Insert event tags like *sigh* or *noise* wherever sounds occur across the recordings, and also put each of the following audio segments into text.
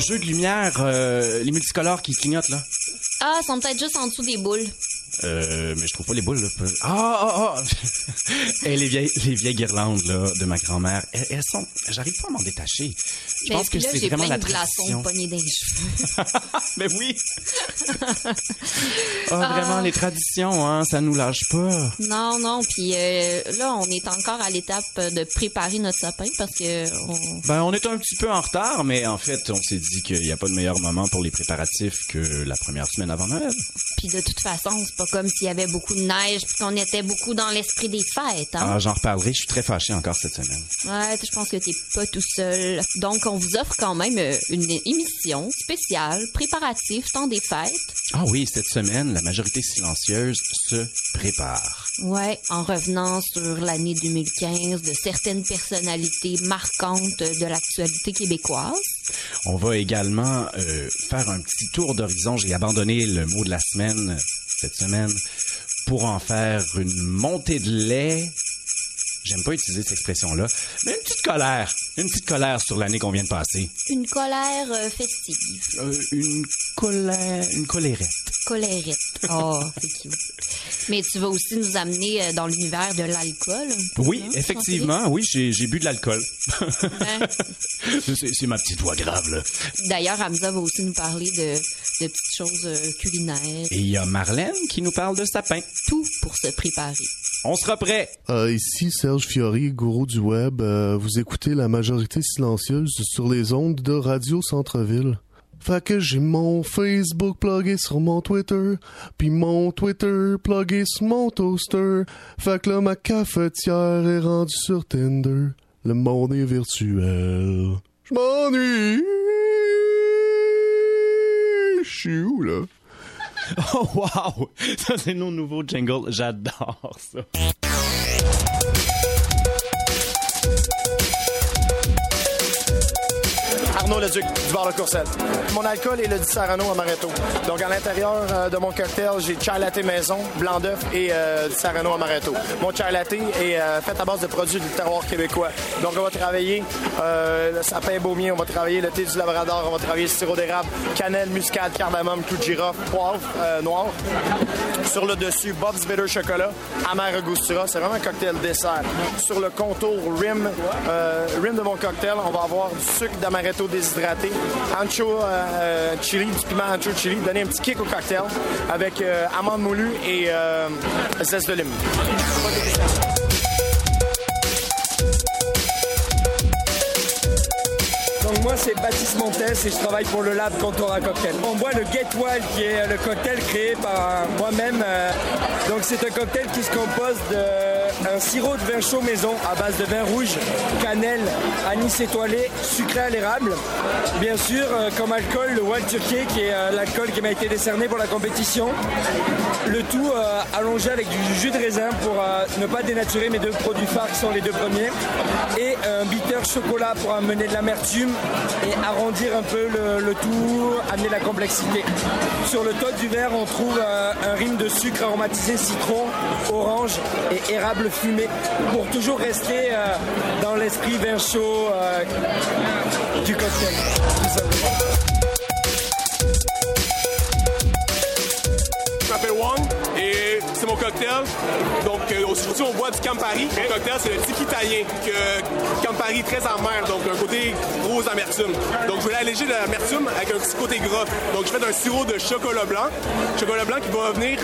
jeu de lumière, euh, les multicolores qui clignotent, là. Ah, ils sont peut-être juste en dessous des boules. Euh, mais je trouve pas les boules, là. Ah, ah, ah! *laughs* Et les vieilles, les vieilles guirlandes, là, de ma grand-mère, elles, elles sont... J'arrive pas à m'en détacher. Je Ben, pense que c'est j'ai vraiment plein la tradition. pognés dans les *laughs* cheveux. Mais oui! *laughs* ah, vraiment, les traditions, hein, ça nous lâche pas. Non, non, puis euh, là, on est encore à l'étape de préparer notre sapin parce que on... Ben, on est un petit peu en retard, mais en fait, on s'est dit qu'il n'y a pas de meilleur moment pour les préparatifs que la première semaine avant Noël. puis de toute façon, c'est pas comme s'il y avait beaucoup de neige puis qu'on était beaucoup dans l'esprit des fêtes, hein. Ah, j'en reparlerai, je suis très fâché encore cette semaine. Ouais, je pense que t'es pas tout seul. Donc, on vous offre quand même euh, une émission spéciale, préparatif, temps des fêtes. Ah oui, cette semaine, la majorité silencieuse se prépare. Ouais, en revenant sur l'année 2015 de certaines personnalités marquantes de l'actualité québécoise. On va également euh, faire un petit tour d'horizon. J'ai abandonné le mot de la semaine cette semaine pour en faire une montée de lait. J'aime pas utiliser cette expression-là, mais une petite colère. Une petite colère sur l'année qu'on vient de passer. Une colère euh, festive. Euh, une colère, une colérette. Colérette. Oh, c'est cute. Mais tu vas aussi nous amener euh, dans l'univers de l'alcool. peu, Oui, hein, effectivement, oui, j'ai bu de l'alcool. Hein? *laughs* C'est c'est ma petite voix grave, là. D'ailleurs, Hamza va aussi nous parler de, de petites choses euh, culinaires. Et il y a Marlène qui nous parle de sapin. Tout pour se préparer. On sera prêt. Euh, ici Serge Fiori, gourou du web. Euh, vous écoutez la majorité silencieuse sur les ondes de Radio Centre-Ville. Fait que j'ai mon Facebook plugué sur mon Twitter, puis mon Twitter plugué sur mon toaster. Fait que là, ma cafetière est rendue sur Tinder. Le monde est virtuel. Je m'ennuie. Je suis où, là? *laughs* Oh, wow! Ça, c'est nos nouveaux jingles. J'adore ça. Arnaud Leduc, du bar de Courcelles. Mon alcool est le Sarano Amaretto. Donc, à l'intérieur euh, de mon cocktail, j'ai chai latte maison, blanc d'œuf et euh, du Sarano Amaretto. Mon chai latte est euh, fait à base de produits du terroir québécois. Donc, on va travailler euh, le sapin baumier, on va travailler le thé du Labrador, on va travailler le sirop d'érable, cannelle, muscade, cardamome, clou de girofle, poivre noir. Sur le dessus, Bob's Bitter Chocolat, amer Angostura. C'est vraiment un cocktail dessert. Sur le contour rim, rim de mon cocktail, on va avoir du sucre d'amaretto déshydraté, ancho euh, chili, du piment ancho chili, donner un petit kick au cocktail avec euh, amande moulue et euh, zeste de lime. Donc moi c'est Baptiste Montes et je travaille pour le lab Contora Cocktail. On boit le Get Wild qui est le cocktail créé par moi-même. euh, Donc c'est un cocktail qui se compose d'un sirop de vin chaud maison à base de vin rouge, cannelle, anis étoilé, sucré à l'érable. Bien sûr euh, comme alcool le Wild Turkey qui est euh, l'alcool qui m'a été décerné pour la compétition. Le tout euh, allongé avec du jus de raisin pour ne pas dénaturer mes deux produits phares qui sont les deux premiers. Et un bitter chocolat pour amener de l'amertume et arrondir un peu le, tout, amener la complexité. Sur le top du verre, on trouve un rime de sucre aromatisé citron, orange et érable fumé pour toujours rester euh, dans l'esprit vin chaud euh, du cocktail. Je m'appelle Wong et c'est mon cocktail. Donc euh, aujourd'hui on boit du Campari. Mon cocktail c'est le tiki italien. Que Campari très amer, donc un côté rose amertume. Donc je voulais alléger l'amertume avec un petit côté gras. Donc je fais un sirop de chocolat blanc. Chocolat blanc qui va venir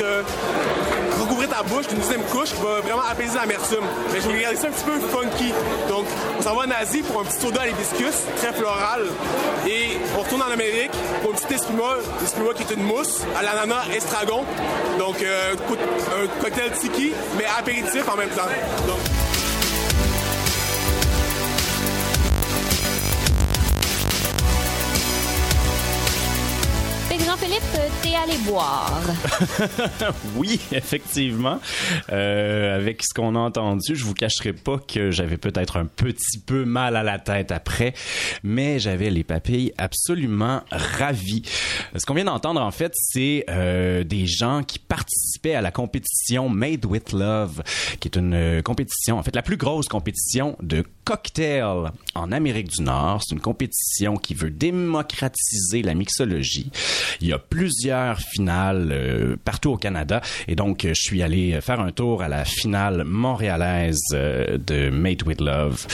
recouvrir ta bouche d'une deuxième couche qui va vraiment apaiser l'amertume. Mais je voulais garder ça un petit peu funky. Donc on s'en va en Asie pour un petit soda à l'hibiscus, très floral. Et on retourne en Amérique pour une petite espuma, l'espuma qui est une mousse à l'ananas estragon. Donc euh, un cocktail tiki, mais apéritif en même temps. Aller boire. *laughs* Oui, effectivement. Euh, avec ce qu'on a entendu, je vous cacherai pas que j'avais peut-être un petit peu mal à la tête après, mais j'avais les papilles absolument ravies. Ce qu'on vient d'entendre, en fait, c'est euh, des gens qui participaient à la compétition Made with Love, qui est une euh, compétition, en fait, la plus grosse compétition de cocktails en Amérique du Nord. C'est une compétition qui veut démocratiser la mixologie. Il y a plusieurs finales euh, partout au Canada et donc je suis allé faire un tour à la finale montréalaise euh, de Made with Love.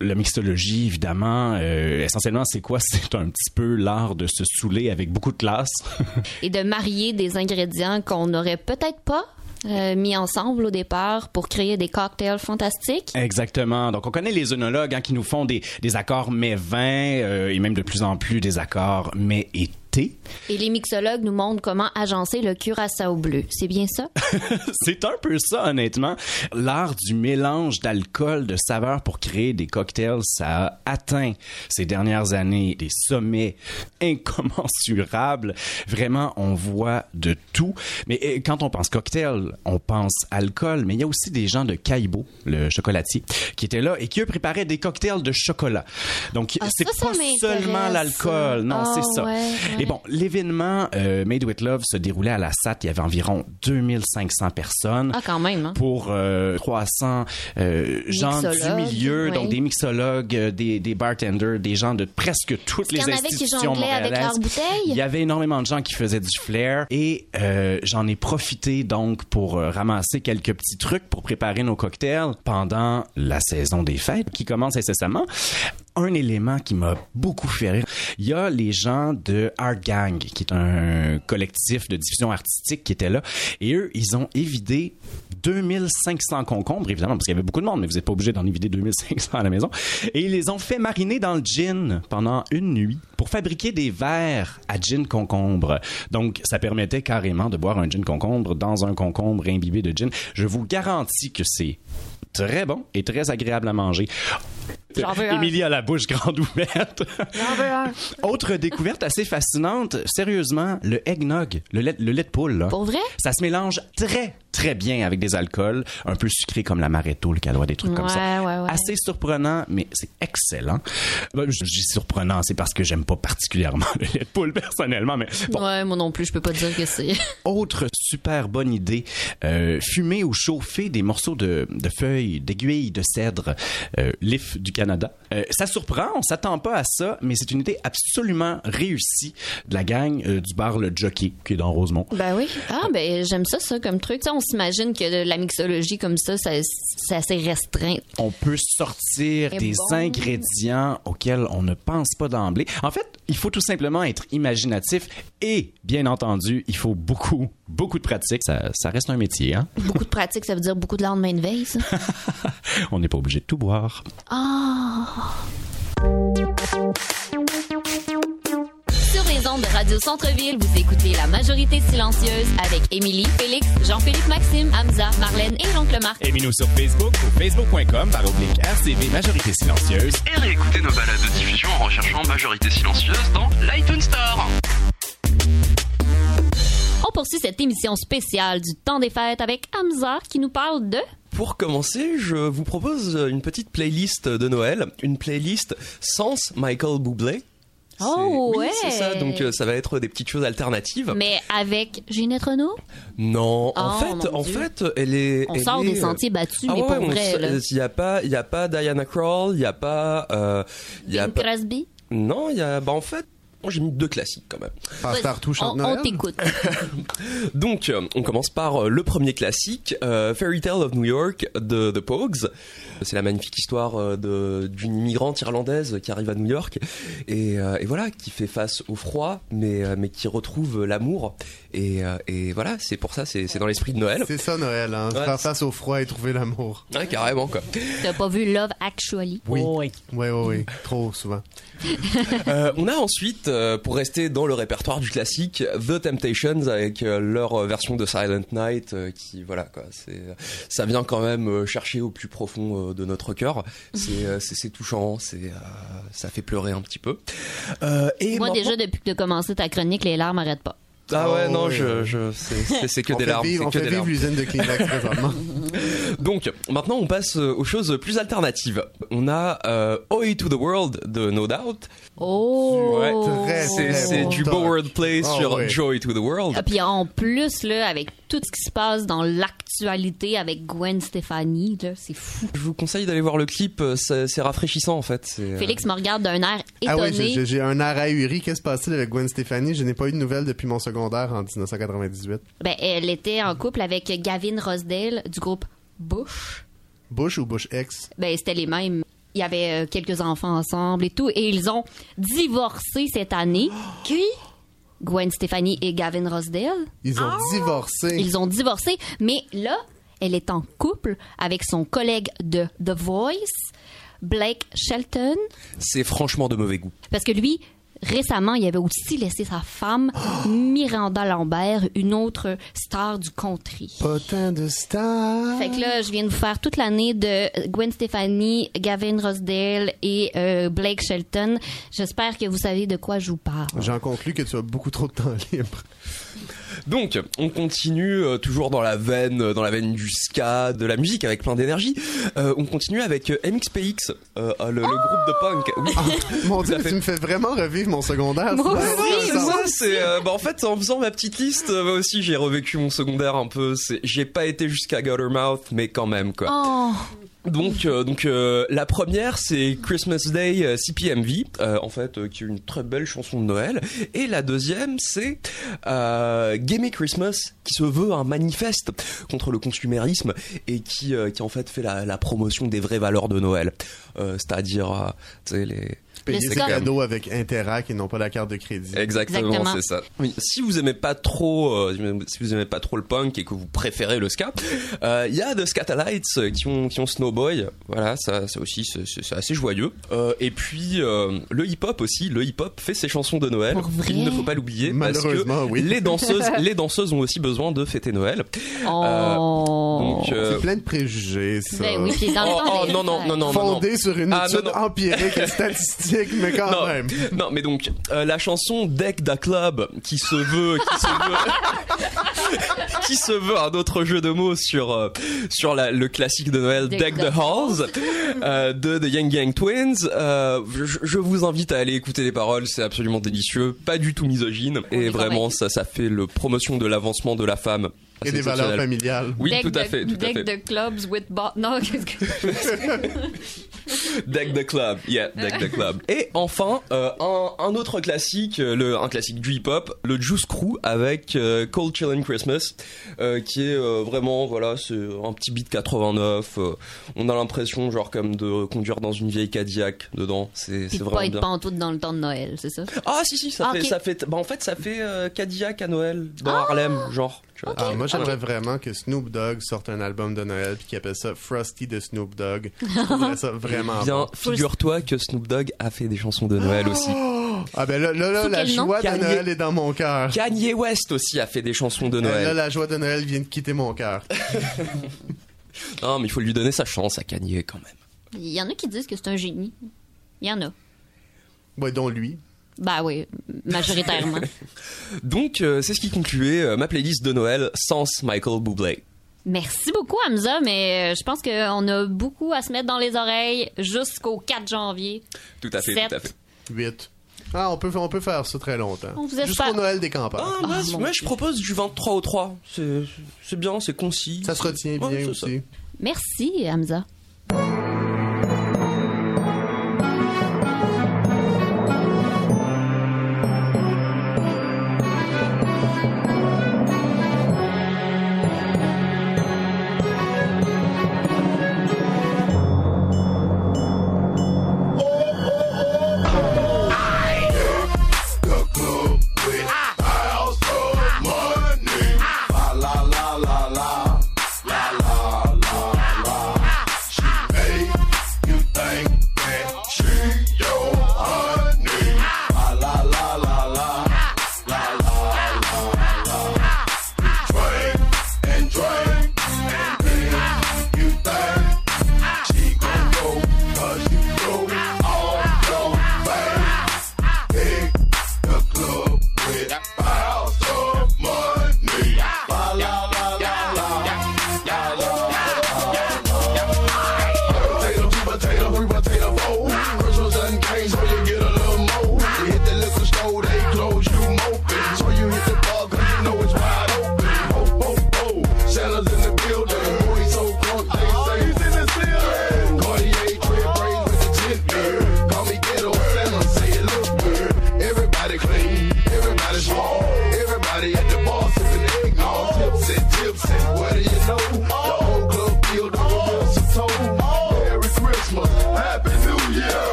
La mixologie, évidemment, euh, essentiellement, c'est quoi? *laughs* C'est un petit peu l'art de se saouler avec beaucoup de classe. *laughs* Et de marier des ingrédients qu'on n'aurait peut-être pas euh, mis ensemble au départ pour créer des cocktails fantastiques. Exactement. Donc, on connaît les œnologues hein, qui nous font des, des accords mets-vins euh, et même de plus en plus des accords mets et thé. Et les mixologues nous montrent comment agencer le curaçao bleu. C'est bien ça? *laughs* C'est un peu ça, honnêtement. L'art du mélange d'alcool, de saveurs pour créer des cocktails, ça a atteint ces dernières années des sommets incommensurables. Vraiment, on voit de tout. Mais euh, quand on pense cocktail, on pense alcool, mais il y a aussi des gens de Kaibo, le chocolatier, qui étaient là et qui, eux, préparaient des cocktails de chocolat. Donc, Ah, c'est ça, ça pas seulement l'alcool. Non, Ah, c'est ça. ouais, ouais. Et bon, l'événement euh, Made with Love se déroulait à la SAT. Il y avait environ 2500 personnes Ah, quand même, hein? pour euh, 300 euh, gens du milieu, oui. donc des mixologues, euh, des, des bartenders, des gens de presque toutes les qu'il y en avait qui institutions jonglaient avec leurs bouteilles? Il y avait énormément de gens qui faisaient du flair et euh, j'en ai profité donc pour euh, ramasser quelques petits trucs pour préparer nos cocktails pendant la saison des fêtes qui commence incessamment. Un élément qui m'a beaucoup fait rire, il y a les gens de Art Gang, qui est un collectif de diffusion artistique qui était là, et eux, ils ont évidé 2500 concombres, évidemment, parce qu'il y avait beaucoup de monde, mais vous n'êtes pas obligé d'en évider 2500 à la maison, et ils les ont fait mariner dans le gin pendant une nuit pour fabriquer des verres à gin concombre. Donc, ça permettait carrément de boire un gin concombre dans un concombre imbibé de gin. Je vous garantis que c'est très bon et très agréable à manger. J'en veux un. Émilie a la bouche grande ouverte. J'en veux un. Autre découverte assez fascinante, sérieusement, le eggnog, le lait, le lait de poule. Là, Pour vrai? Ça se mélange très, très bien avec des alcools un peu sucrés comme l'amaretto, le calois, des trucs comme ça. Ouais, ouais, ouais. Assez surprenant, mais c'est excellent. Ben, je je dis surprenant, c'est parce que j'aime pas particulièrement *laughs* le lait de poule personnellement, mais bon, Ouais, moi non plus, je peux pas dire que c'est. *laughs* autre super bonne idée, euh, fumer ou chauffer des morceaux de, de feuilles, d'aiguilles de cèdre, euh, l'IF du Canada. Euh, ça surprend, on s'attend pas à ça, mais c'est une idée absolument réussie de la gang euh, du bar Le Jockey, qui est dans Rosemont. Ben oui. Ah, ben j'aime ça, ça, comme truc. On s'imagine que la mixologie comme ça, ça c'est assez restreint. On peut sortir des bon. ingrédients auxquels on ne pense pas d'emblée. En fait, il faut tout simplement être imaginatif et, bien entendu, il faut beaucoup, beaucoup de pratique. Ça, ça reste un métier, hein? *laughs* Beaucoup de pratique, ça veut dire beaucoup de lendemain de veille, ça? *laughs* On n'est pas obligé de tout boire. Ah! Sur les ondes de Radio Centre-Ville, vous écoutez La Majorité Silencieuse avec Émilie, Félix, Jean-Philippe Maxime, Hamza, Marlène et l'oncle Marc. Aimez-nous sur Facebook ou facebook.com par oblique RCV Majorité Silencieuse. et réécouter nos balades de diffusion en recherchant Majorité Silencieuse dans l'iTunes Store. Poursuit cette émission spéciale du temps des fêtes avec Hamza qui nous parle de... Pour commencer, je vous propose une petite playlist de Noël, une playlist sans Michael Bublé. Oh, oui, ouais. c'est ça. Donc euh, ça va être des petites choses alternatives. Mais avec Ginette Renault? Non, en Oh, fait, en fait, elle est. On elle sort est, des euh, sentiers battus, ah mais ouais, pour vrai. Il y a pas, il y a pas Diana Krall, il y a pas, euh, il y a Bing pas. Crosby? Non, il y a. Bah en fait, moi j'ai mis deux classiques quand même. Passepartout chante On, Noël. on t'écoute. *laughs* Donc, euh, on commence par euh, le premier classique, euh, Fairy Tale of New York de The Pogues. C'est la magnifique histoire de- d'une immigrante irlandaise qui arrive à New York et, euh, et voilà, qui fait face au froid, mais, mais qui retrouve l'amour. Et, euh, et voilà, c'est pour ça, c'est dans l'esprit de Noël. C'est ça Noël, hein. Ouais. Faire face au froid et trouver l'amour. Ouais, carrément quoi. T'as pas vu Love Actually? Oui. Oui, oui, oui. Trop souvent. *laughs* Euh, on a ensuite, euh, pour rester dans le répertoire du classique, The Temptations avec euh, leur euh, version de Silent Night, euh, qui voilà quoi, c'est ça vient quand même euh, chercher au plus profond euh, de notre cœur. C'est euh, touchant, c'est euh, ça fait pleurer un petit peu. Euh, et Moi, maintenant- déjà, depuis que tu as commencé ta chronique, les larmes n'arrêtent pas. Ah ouais, Oh, non, ouais. je, je, c'est- que *laughs* on des fait larmes. vivre, on que fait des vivre l'usine de Kleenex présentement. *laughs* Donc, maintenant, on passe euh, aux choses plus alternatives. On a euh, Oi to the World de No Doubt. Oh! Ouais, très, C'est du beau wordplay Ah sur ouais. Joy to the World. Ah, Puis en plus, là, avec tout ce qui se passe dans l'actualité avec Gwen Stefani, là, c'est fou. Je vous conseille d'aller voir le clip, euh, c'est rafraîchissant en fait. euh, Félix me regarde d'un air Ah oui, étonné. j'ai- j'ai un air ahuri. Qu'est-ce qui se passe-t-il avec Gwen Stefani? Je n'ai pas eu de nouvelles depuis mon secondaire en 1998. Ben, elle était en couple avec Gavin Rosdale du groupe Bush. Bush ou Bush X? Ben, c'était les mêmes. Il y avait euh, quelques enfants ensemble et tout. Et ils ont divorcé cette année. Qui? Gwen Stefani et Gavin Rosdale. Ils ont divorcé. Ah! Ils ont divorcé. Mais là, elle est en couple avec son collègue de The Voice, Blake Shelton. C'est franchement de mauvais goût. Parce que lui, récemment, il avait aussi laissé sa femme, *gasps* Miranda Lambert, une autre star du country. Pas tant de stars. Fait que là, je viens de vous faire toute l'année de Gwen Stefani, Gavin Rosdale et euh, Blake Shelton. J'espère que vous savez de quoi je vous parle. J'en conclus que tu as beaucoup trop de temps libre. Donc, on continue euh, toujours dans la veine, euh, dans la veine du ska, de la musique avec plein d'énergie. Euh, on continue avec euh, MXPX, euh, le, le groupe de punk. Oui, Mon dieu, *laughs* fait. tu me fais vraiment revivre mon secondaire. Moi Ça aussi, c'est sens. ça, c'est euh, bah en fait en faisant ma petite liste, euh, moi aussi j'ai revécu mon secondaire un peu. C'est, j'ai pas été jusqu'à Guttermouth, mais quand même quoi. Oh, Donc, euh, donc euh, la première c'est Christmas Day euh, CPMV, euh, en fait, qui est une très belle chanson de Noël. Et la deuxième c'est euh, Gimme Christmas, qui se veut un manifeste contre le consumérisme et qui, qui en fait fait la, la promotion des vraies valeurs de Noël, c'est-à-dire, les Payer ses cadeaux avec Interac et non pas la carte de crédit. Exactement, c'est ça. Oui. Si vous aimez pas trop, euh, si vous aimez pas trop le punk et que vous préférez le ska, euh, il y a The Scatalites euh, qui ont qui ont Snowboy. Voilà, ça, ça aussi c'est- assez joyeux. Euh, et puis euh, le hip hop aussi. Le hip hop fait ses chansons de Noël. Il ne faut pas l'oublier parce que Malheureusement, oui. les danseuses, *laughs* les danseuses ont aussi besoin de fêter Noël. oh. Euh, C'est plein de préjugés, ça. Ben oui, oh, oh, non non non non non. non. Fondé sur une Ah, non, étude non. empirique et statistique, mais quand non, même. non, mais donc euh, la chanson Deck da Club qui se veut, qui se veut, *laughs* qui se veut un autre jeu de mots sur euh, sur la- le classique de Noël Deck Deck the Halls euh, de The Young Gang Twins. Euh, je, je vous invite à aller écouter les paroles, c'est absolument délicieux, pas du tout misogyne et vraiment ça ça fait le promotion de l'avancement de la femme. Et assez des valeurs familiales. Oui, Deck tout à fait, tout à deck fait. de clubs with bot. Non, *laughs* qu'est-ce que. *laughs* Deck the Club, yeah, Deck the Club. Et enfin, euh, un, un autre classique, euh, le, un classique du hip-hop, le Juice Crew avec euh, Cold Chillin' Christmas, euh, qui est euh, vraiment, voilà, c'est un petit beat 89. euh, on a l'impression, genre, comme de conduire dans une vieille Cadillac dedans. C'est c'est vraiment pas être pantoute dans le temps de Noël, c'est ça? Ah si si, ça Ah, fait, ça fait, bah en fait, ça fait euh, Cadillac à Noël dans Ah! Harlem, genre. Ah, moi, j'aimerais vraiment que Snoop Dogg sorte un album de Noël puis qu'il appelle ça Frosty de Snoop Dogg. Je ça vraiment Bien, bon. figure-toi que Snoop Dogg a fait des chansons de Noël aussi. Ah ben là, là, là Sous la joie de Kanye. Noël est dans mon cœur. Kanye West aussi a fait des chansons de Là, Noël. la joie de Noël vient de quitter mon cœur. *laughs* Non, mais il faut lui donner sa chance à Kanye quand même. Il y en a qui disent que c'est un génie. Il y en a. Ouais, dont lui. Bah oui, majoritairement. *laughs* Donc, euh, c'est ce qui concluait euh, ma playlist de Noël sans Michael Bublé. Merci beaucoup, Hamza, mais euh, je pense qu'on a beaucoup à se mettre dans les oreilles jusqu'au 4 janvier. Tout à fait, Sept. tout à fait. 8. Ah, on peut, on peut faire ça très longtemps. On vous espère. Jusqu'au Noël des campagnes. Ah, moi, mon moi, je propose du 23 au 3. C'est c'est bien, c'est concis. Ça se retient bien Ouais, c'est ça. aussi. Merci, Hamza.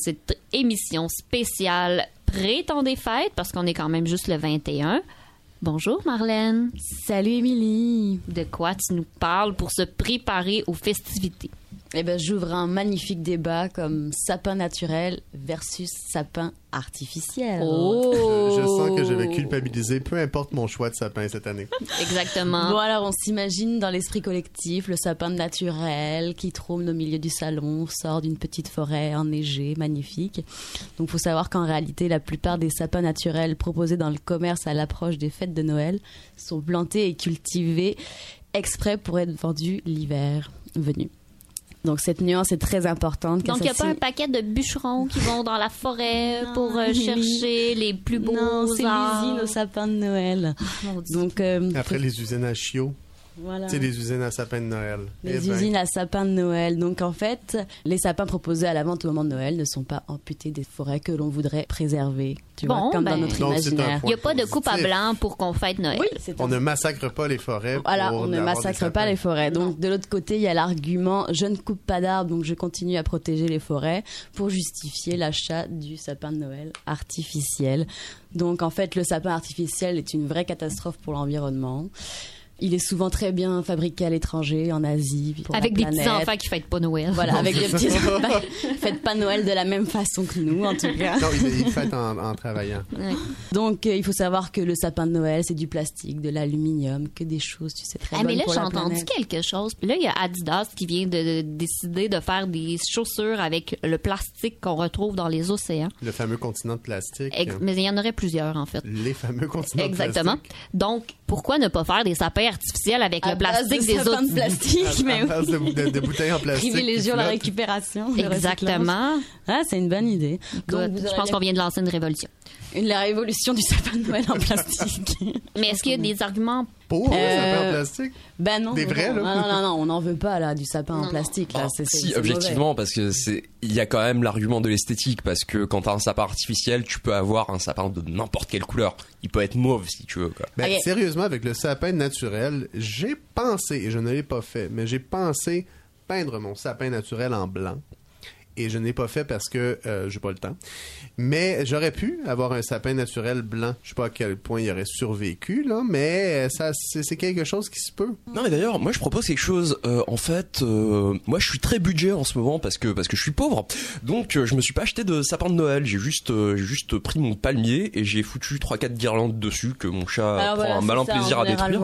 Cette émission spéciale pré-temps des fêtes, parce qu'on est quand même juste le 21. Bonjour Marlène. Salut Émilie. De quoi tu nous parles pour se préparer aux festivités? Eh ben, j'ouvre un magnifique débat comme sapin naturel versus sapin artificiel. Oh! Je, je sens que je vais culpabiliser, peu importe mon choix de sapin cette année. *laughs* Exactement. Bon, alors on s'imagine dans l'esprit collectif le sapin naturel qui trône au milieu du salon, sort d'une petite forêt enneigée, magnifique. Donc, faut savoir qu'en réalité, la plupart des sapins naturels proposés dans le commerce à l'approche des fêtes de Noël sont plantés et cultivés exprès pour être vendus l'hiver venu. Donc, cette nuance est très importante. Donc, il n'y a pas un paquet de bûcherons qui vont dans la forêt pour euh, *laughs* chercher les plus beaux Non, c'est l'usine au sapin de Noël. Donc, euh, Après les usines à chiots, voilà. sais, les usines à sapin de Noël. Les Eh ben, usines à sapins de Noël. Donc en fait, les sapins proposés à la vente au moment de Noël ne sont pas amputés des forêts que l'on voudrait préserver. Tu Bon, vois, comme ben, dans notre Donc, c'est un imaginaire. Il n'y a pas de coupe à blanc pour qu'on fête Noël. Oui, c'est On un- ne massacre pas les forêts. Voilà, pour on ne des massacre pas les forêts. Donc de l'autre côté, il y a l'argument je ne coupe pas d'arbres, donc je continue à protéger les forêts pour justifier l'achat du sapin de Noël artificiel. Donc en fait, le sapin artificiel est une vraie catastrophe pour l'environnement. Il est souvent très bien fabriqué à l'étranger, en Asie, pour Avec la des planète. petits enfants qui fêtent pas Noël. Voilà, avec des petits *laughs* enfants. Faites pas Noël de la même façon que nous, en tout cas. Non, il, il fait en, en travaillant. Ouais. Donc, euh, il faut savoir que le sapin de Noël, c'est du plastique, de l'aluminium, que des choses, tu sais, très Ah, mais là, j'ai entendu planète. quelque chose. Là, il y a Adidas qui vient de, de décider de faire des chaussures avec le plastique qu'on retrouve dans les océans. Le fameux continent de plastique. Ex- mais il y en aurait plusieurs, en fait. Les fameux continents Exactement. de plastique. Donc, pourquoi ne pas faire des sapins artificiels avec À le plastique de des autres de plastique, À, *laughs* mais à de, oui. de- de bouteilles en plastique. Privilégions la récupération. Exactement. Ah, c'est une bonne idée. Donc, je pense la- qu'on vient de lancer une révolution. une- la révolution du sapin de Noël en plastique. Mais est-ce qu'il y a des arguments Pour le Euh, sapin en plastique. ben non. Des non, vrais, non, là? non, non, non, on n'en veut pas, là, du sapin en plastique, là. C'est, c'est- si, c'est objectivement, parce que c'est, il y a quand même l'argument de l'esthétique, parce que quand t'as un sapin artificiel, tu peux avoir un sapin de n'importe quelle couleur. Il peut être mauve si tu veux, quoi. Ben. Sérieusement, avec le sapin naturel, j'ai pensé, et je ne l'ai pas fait, mais j'ai pensé peindre mon sapin naturel en blanc. Et je n'ai pas fait parce que euh, j'ai pas le temps. Mais j'aurais pu avoir un sapin naturel blanc. Je sais pas à quel point il aurait survécu, là, mais ça, c'est quelque chose qui se peut. Non mais d'ailleurs, moi je propose quelque chose. Euh, en fait, euh, moi je suis très budget en ce moment parce que parce que je suis pauvre. Donc euh, je me suis pas acheté de sapin de Noël. J'ai juste euh, j'ai juste pris mon palmier et j'ai foutu trois quatre guirlandes dessus que mon chat Alors prend voilà, un malin ça, plaisir à détruire.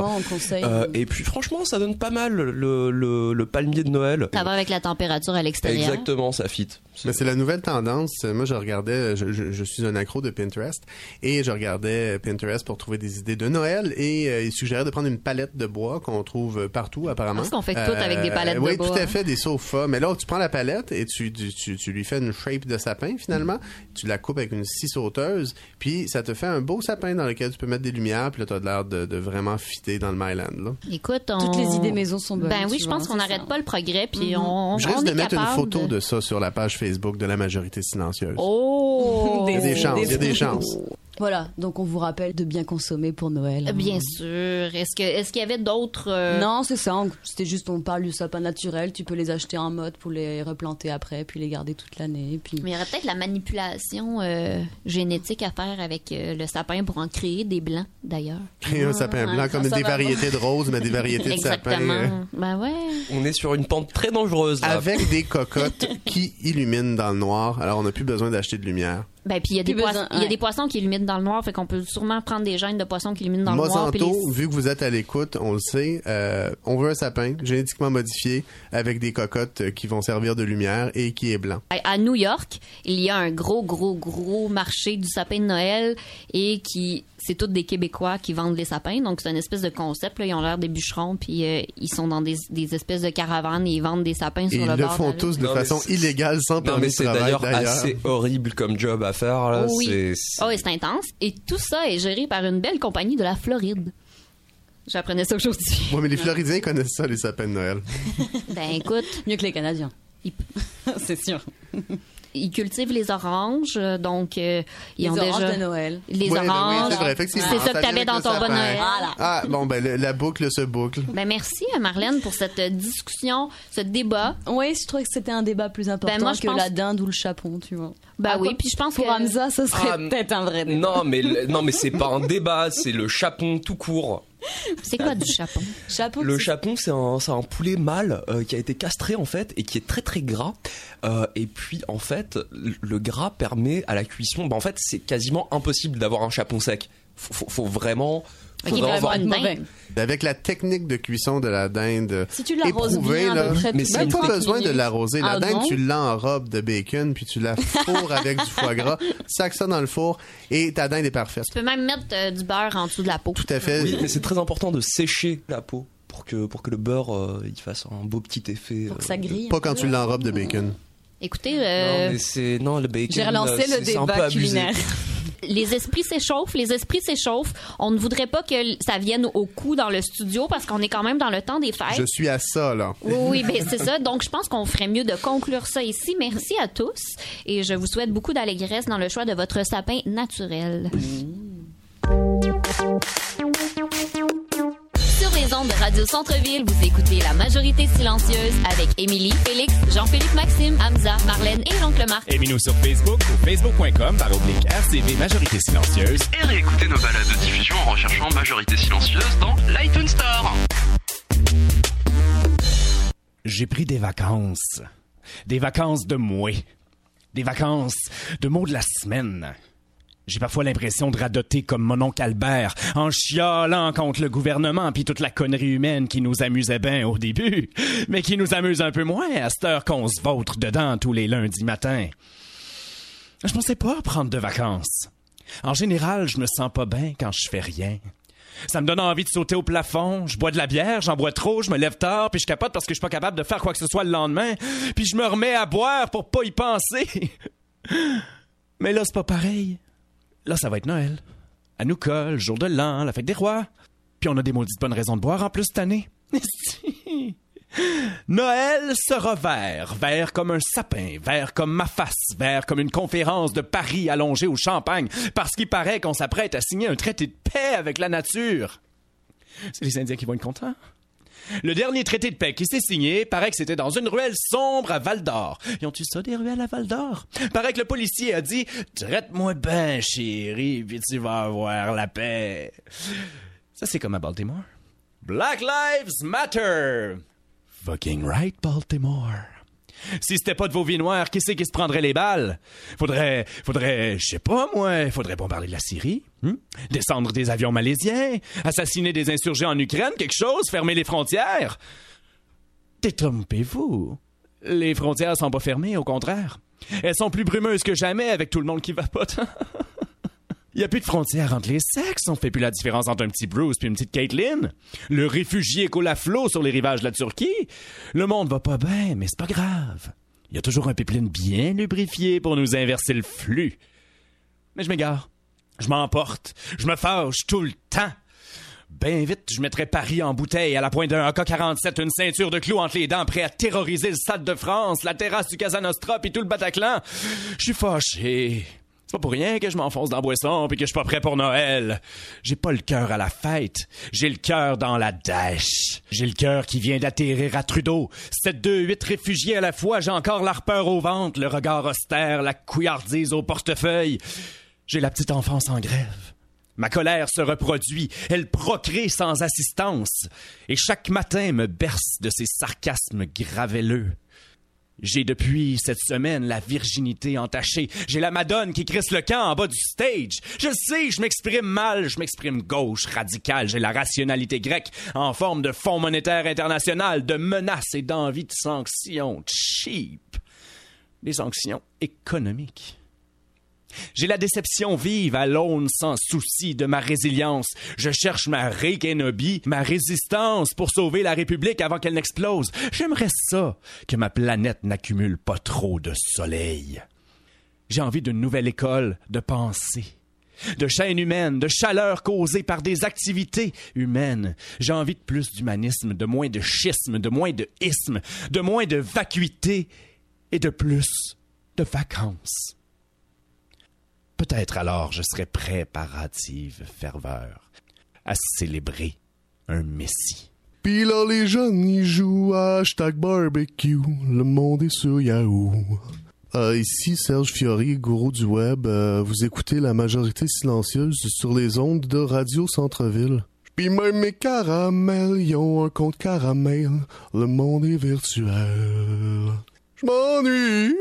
et puis franchement, ça donne pas mal le le, le palmier de Noël. Ça va avec la température à l'extérieur. Exactement, ça fit. vite. Mais c'est la nouvelle tendance. Moi, je regardais, je, je- je suis un accro de Pinterest et je regardais Pinterest pour trouver des idées de Noël et euh, il suggérait de prendre une palette de bois qu'on trouve partout apparemment. Parce qu'on fait tout avec des palettes de oui, bois, tout à hein. fait, des sofas. Mais là, tu prends la palette et tu, tu, tu- tu lui fais une shape de sapin finalement. Tu la coupes avec une scie sauteuse, puis ça te fait un beau sapin dans lequel tu peux mettre des lumières. Puis là, t'as l'air de, de vraiment fitter dans le Myland. Là. Écoute, on... Toutes les idées maison sont bonnes. Ben oui, tu je pense qu'on c'est n'arrête pas le progrès, puis Mhm. on, Je on risque de mettre une photo de ça sur la page Facebook de la majorité silencieuse. Oh! Il y a des chances, il y a des- chances. Voilà, donc on vous rappelle de bien consommer pour Noël. Bien sûr. Est-ce que est-ce qu'il y avait d'autres euh, Non, c'est ça. C'était juste, on parle du sapin naturel. Tu peux les acheter en mode pour les replanter après, puis les garder toute l'année. Puis Mais il y aurait peut-être la manipulation euh, génétique à faire avec euh, le sapin pour en créer des blancs, d'ailleurs. Créer un sapin Ah, blanc comme des va variétés de roses, mais des variétés de sapins. Exactement. euh, Ben ouais. On est sur une pente très dangereuse là. avec des cocottes qui illuminent dans le noir. Alors, on n'a plus besoin d'acheter de lumière. Ben, puis il y, a des poissons- besoin, il y a ouais. des poissons qui illuminent dans le noir, fait qu'on peut sûrement prendre des gènes de poissons qui illuminent dans le noir. Monsanto, les- vu que vous êtes à l'écoute, on le sait, euh, on veut un sapin génétiquement modifié avec des cocottes euh, qui vont servir de lumière et qui est blanc. À- À New York, il y a un gros, gros, gros marché du sapin de Noël et qui c'est tous des Québécois qui vendent les sapins. Donc c'est une espèce de concept. Là. Ils ont l'air des bûcherons puis euh, ils sont dans des, des espèces de caravanes et ils vendent des sapins Et sur ils le le bord. font de la tous de Non, façon c'est- illégale sans Non, permis mais de c'est travail d'ailleurs d'ailleurs. assez horrible comme job à faire. Là. Oui. C'est- c'est- Oh, oui, c'est intense. Et tout ça est géré par une belle compagnie de la Floride. J'apprenais ça aujourd'hui. Ouais, mais les Floridiens connaissent ça, les sapins de Noël. *laughs* Ben écoute, Mieux que les Canadiens. ils, *laughs* c'est sûr. Ils cultivent les oranges, euh, donc euh, ils Les ont oranges déjà de Noël. les Ouais, ben oui, oranges. c'est vrai, effectivement. c'est ça que t'avais avec dans ton sapin. bon Noël. Voilà. Ah, bon, ben, le- la boucle se boucle. Ben merci euh, Marlène pour cette euh, discussion, ce débat. Oui, je trouvais que c'était un débat plus important Ben, moi, je que pense- la dinde ou le chapon, tu vois. Ben Ah, oui, puis je pense Pour que Hamza, ça serait Ah, peut-être un vrai débat. Non, mais, le- non, mais c'est pas un débat, c'est le chapon tout court. C'est quoi du chapon Chapon, Le chapon, c'est un, poulet mâle euh, qui a été castré en fait et qui est très très gras. Euh, et puis en fait, le le gras permet à la cuisson. Bah, en fait, c'est quasiment impossible d'avoir un chapon sec. Faut, faut- faut vraiment. Avoir- une dinde. Avec la technique de cuisson de la dinde Si tu éprouvée, bien, là, près Mais les même pas besoin de l'arroser. La Ah dinde, non? tu l'enrobes de bacon, puis tu la fourres avec du foie gras, *laughs* sac ça dans le four, et ta dinde est parfaite. Tu peux même mettre euh, du beurre en dessous de la peau. Tout à fait. Oui, mais c'est très important de sécher la peau pour que pour que le beurre euh, il fasse un beau petit effet. Pour que euh, ça grille. Pas quand tu l'enrobes de bacon. Écoutez, Non, euh, mais c'est non le bacon. J'ai relancé euh, le débat culinaire. *laughs* les esprits s'échauffent, les esprits s'échauffent. On ne voudrait pas que ça vienne au cou dans le studio parce qu'on est quand même dans le temps des fêtes. Je suis à ça, là. Oui, oui, ben c'est ça. Donc, je pense qu'on ferait mieux de conclure ça ici. Merci à tous et je vous souhaite beaucoup d'allégresse dans le choix de votre sapin naturel. Les ondes de Radio Centre-Ville, vous écoutez La Majorité Silencieuse avec Émilie, Félix, Jean-Philippe Maxime, Hamza, Marlène et l'oncle Marc. Aimez-nous sur Facebook ou facebook.com par oblique RCV Majorité Silencieuse. Et réécoutez nos balades de diffusion en recherchant Majorité Silencieuse dans l'iTunes Store. J'ai pris des vacances. Des vacances de moi. Des vacances de mots de la semaine. J'ai parfois l'impression de radoter comme mon oncle Albert, en chialant contre le gouvernement puis toute la connerie humaine qui nous amusait bien au début, mais qui nous amuse un peu moins à cette heure qu'on se vautre dedans tous les lundis matins. Je pensais pas prendre de vacances. En général, je me sens pas bien quand je fais rien. Ça me donne envie de sauter au plafond. Je bois de la bière, j'en bois trop, je me lève tard, puis je capote parce que je suis pas capable de faire quoi que ce soit le lendemain. Puis je me remets à boire pour pas y penser. *laughs* Mais là, c'est pas pareil. Là, ça va être Noël. Hanouka, le jour de l'an, la fête des rois. Puis on a des maudites bonnes raisons de boire en plus cette année. *laughs* Noël sera vert, vert comme un sapin, vert comme ma face, vert comme une conférence de Paris allongée au champagne, parce qu'il paraît qu'on s'apprête à signer un traité de paix avec la nature. C'est les Indiens qui vont être contents. Le dernier traité de paix qui s'est signé, paraît que c'était dans une ruelle sombre à Val d'Or. Ils ont-tu ça, des ruelles à Val d'Or? Paraît que le policier a dit Traite-moi bien, chérie, puis tu vas avoir la paix. Ça, c'est comme à Baltimore. Black Lives Matter! Fucking right, Baltimore. Si c'était pas de vos vies qui c'est qui se prendrait les balles? Faudrait, faudrait, je sais pas moi, faudrait bombarder la Syrie, hein? descendre des avions malaisiens, assassiner des insurgés en Ukraine, quelque chose, fermer les frontières? Détrompez-vous. Les frontières sont pas fermées, au contraire. Elles sont plus brumeuses que jamais avec tout le monde qui vapote. *laughs* Il y a plus de frontières entre les sexes. On fait plus la différence entre un petit Bruce puis une petite Caitlyn. Le réfugié coule à flot sur les rivages de la Turquie. Le monde va pas bien, mais c'est pas grave. Il y a toujours un pipeline bien lubrifié pour nous inverser le flux. Mais je m'égare. Je m'emporte. Je me fâche tout le temps. Ben vite, je mettrais Paris en bouteille à la pointe d'un AK-47, une ceinture de clous entre les dents, prêt à terroriser le Stade de France, la terrasse du Casa Nostra puis tout le Bataclan. Je suis fâché. Pas pour rien que je m'enfonce dans la boisson puis que je suis pas prêt pour Noël. J'ai pas le cœur à la fête. J'ai le cœur dans la dèche. J'ai le cœur qui vient d'atterrir à Trudeau. Sept, deux, huit réfugiés à la fois. J'ai encore l'arpeur au ventre, le regard austère, la couillardise au portefeuille. J'ai la petite enfance en grève. Ma colère se reproduit, elle procrée sans assistance, et chaque matin me berce de ses sarcasmes gravelleux. J'ai depuis cette semaine la virginité entachée. J'ai la madone qui crisse le camp en bas du stage. Je sais, je m'exprime mal, je m'exprime gauche, radical. J'ai la rationalité grecque en forme de fonds monétaire international, de menaces et d'envie de sanctions cheap. Des sanctions économiques. J'ai la déception vive à l'aune sans souci de ma résilience. Je cherche ma rékénobie, ma résistance pour sauver la République avant qu'elle n'explose. J'aimerais ça, que ma planète n'accumule pas trop de soleil. J'ai envie d'une nouvelle école de pensée. De chaîne humaine, de chaleur causée par des activités humaines. J'ai envie de plus d'humanisme, de moins de schisme, de moins de isme, de moins de vacuité et de plus de vacances. Peut-être alors je serai prêt par hâtive ferveur à célébrer un messie. Pis là, les jeunes, ils jouent à hashtag barbecue. Le monde est sur Yahoo. Euh, ici Serge Fiori, gourou du web. Euh, vous écoutez la majorité silencieuse sur les ondes de Radio Centre-Ville. Pis même mes caramels, ils ont un compte caramel. Le monde est virtuel. Je m'ennuie.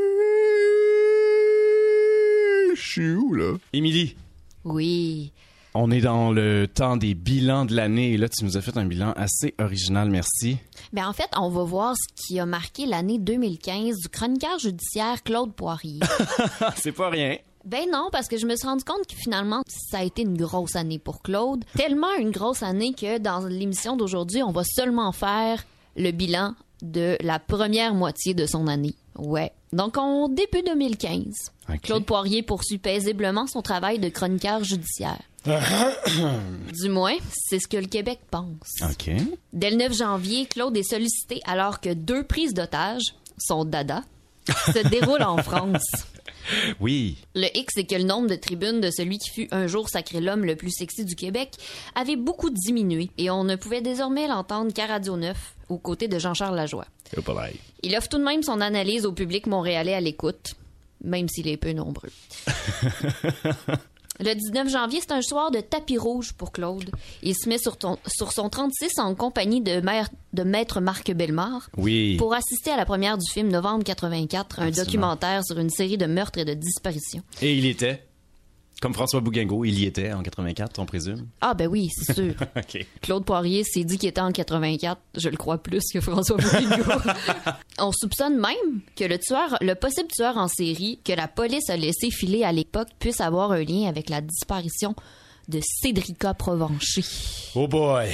Où, là? Émilie, Oui. On est dans le temps des bilans de l'année et là, tu nous as fait un bilan assez original, merci. Ben en fait, on va voir ce qui a marqué l'année 2015 du chroniqueur judiciaire Claude Poirier. *laughs* C'est pas rien. Ben non, parce que je me suis rendu compte que finalement, ça a été une grosse année pour Claude. Tellement une grosse année que dans l'émission d'aujourd'hui, on va seulement faire le bilan de la première moitié de son année. Ouais. Donc, en début 2015, Ok. Claude Poirier poursuit paisiblement son travail de chroniqueur judiciaire. *coughs* du moins, c'est ce que le Québec pense. OK. Dès le 9 janvier, Claude est sollicité alors que deux prises d'otages, son dada, *laughs* se déroulent en France. Oui. Le X, c'est que le nombre de tribunes de celui qui fut un jour sacré l'homme le plus sexy du Québec avait beaucoup diminué et on ne pouvait désormais l'entendre qu'à Radio 9, aux côtés de Jean-Charles Lajoie. Il offre tout de même son analyse au public montréalais à l'écoute, même s'il est peu nombreux. *laughs* Le 19 janvier, c'est un soir de tapis rouge pour Claude. Il se met sur, ton- sur son 36 en compagnie de, maire- de maître Marc Bellemare Oui. pour assister à la première du film Novembre 84, un documentaire sur une série de meurtres et de disparitions. Et il était. Comme François Bouguingo, il y était en 84, on présume. Ah ben oui, c'est sûr. *laughs* Claude Poirier s'est dit qu'il était en 84. Je le crois plus que François Bouguingo. *laughs* On soupçonne même que le tueur, le possible tueur en série que la police a laissé filer à l'époque puisse avoir un lien avec la disparition de Cédrica Provencher. Oh boy.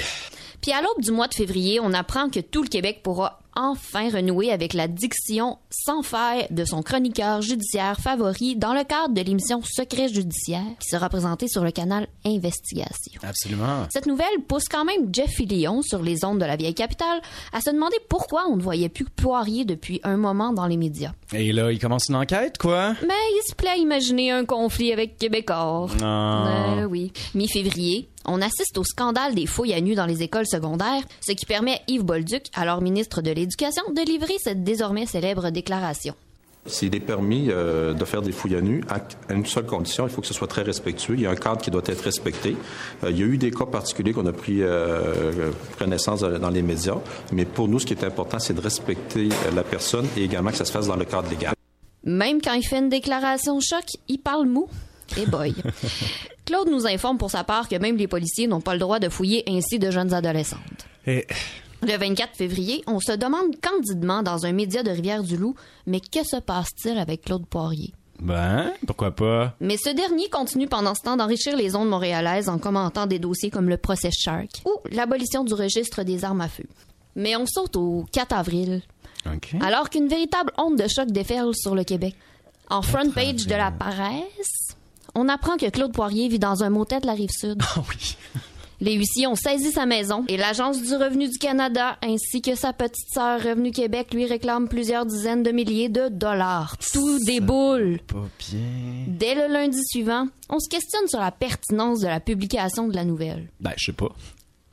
Puis à l'aube du mois de février, on apprend que tout le Québec pourra enfin renouer avec la diction sans faille de son chroniqueur judiciaire favori dans le cadre de l'émission Secret judiciaire qui sera présentée sur le canal Investigation. Absolument. Cette nouvelle pousse quand même Jeff Fillion sur les ondes de la vieille capitale à se demander pourquoi on ne voyait plus Poirier depuis un moment dans les médias. Et là, il commence une enquête, quoi? Mais il se plaît à imaginer un conflit avec Québécois. Non. Euh, oui. Mi-février, on assiste au scandale des fouilles à nu dans les écoles secondaires, ce qui permet Yves Bolduc, alors ministre de l'Éducation, de livrer cette désormais célèbre déclaration. S'il est permis euh, de faire des fouilles à nu, à, à une seule condition, il faut que ce soit très respectueux. Il y a un cadre qui doit être respecté. Euh, il y a eu des cas particuliers qu'on a pris euh, connaissance de- dans les médias, mais pour nous, ce qui est important, c'est de respecter euh, la personne et également que ça se fasse dans le cadre légal. Même quand il fait une déclaration choc, il parle mou. Boy. *laughs* Claude nous informe pour sa part que même les policiers n'ont pas le droit de fouiller ainsi de jeunes adolescentes. Et Le 24 février, on se demande candidement dans un média de Rivière-du-Loup, mais que se passe-t-il avec Claude Poirier? ben, pourquoi pas? Mais ce dernier continue pendant ce temps d'enrichir les ondes montréalaises en commentant des dossiers comme le procès Shark ou l'abolition du registre des armes à feu. Mais on saute au 4 avril, alors qu'une véritable onde de choc déferle sur le Québec. En front page de la paresse, on apprend que Claude Poirier vit dans un motel de la rive sud. Ah oui. *laughs* Les huissiers ont saisi sa maison et l'Agence du revenu du Canada ainsi que sa petite sœur Revenu Québec lui réclament plusieurs dizaines de milliers de dollars. Tout déboule. Pas bien. Dès le lundi suivant, on se questionne sur la pertinence de la publication de la nouvelle. Ben, je sais pas.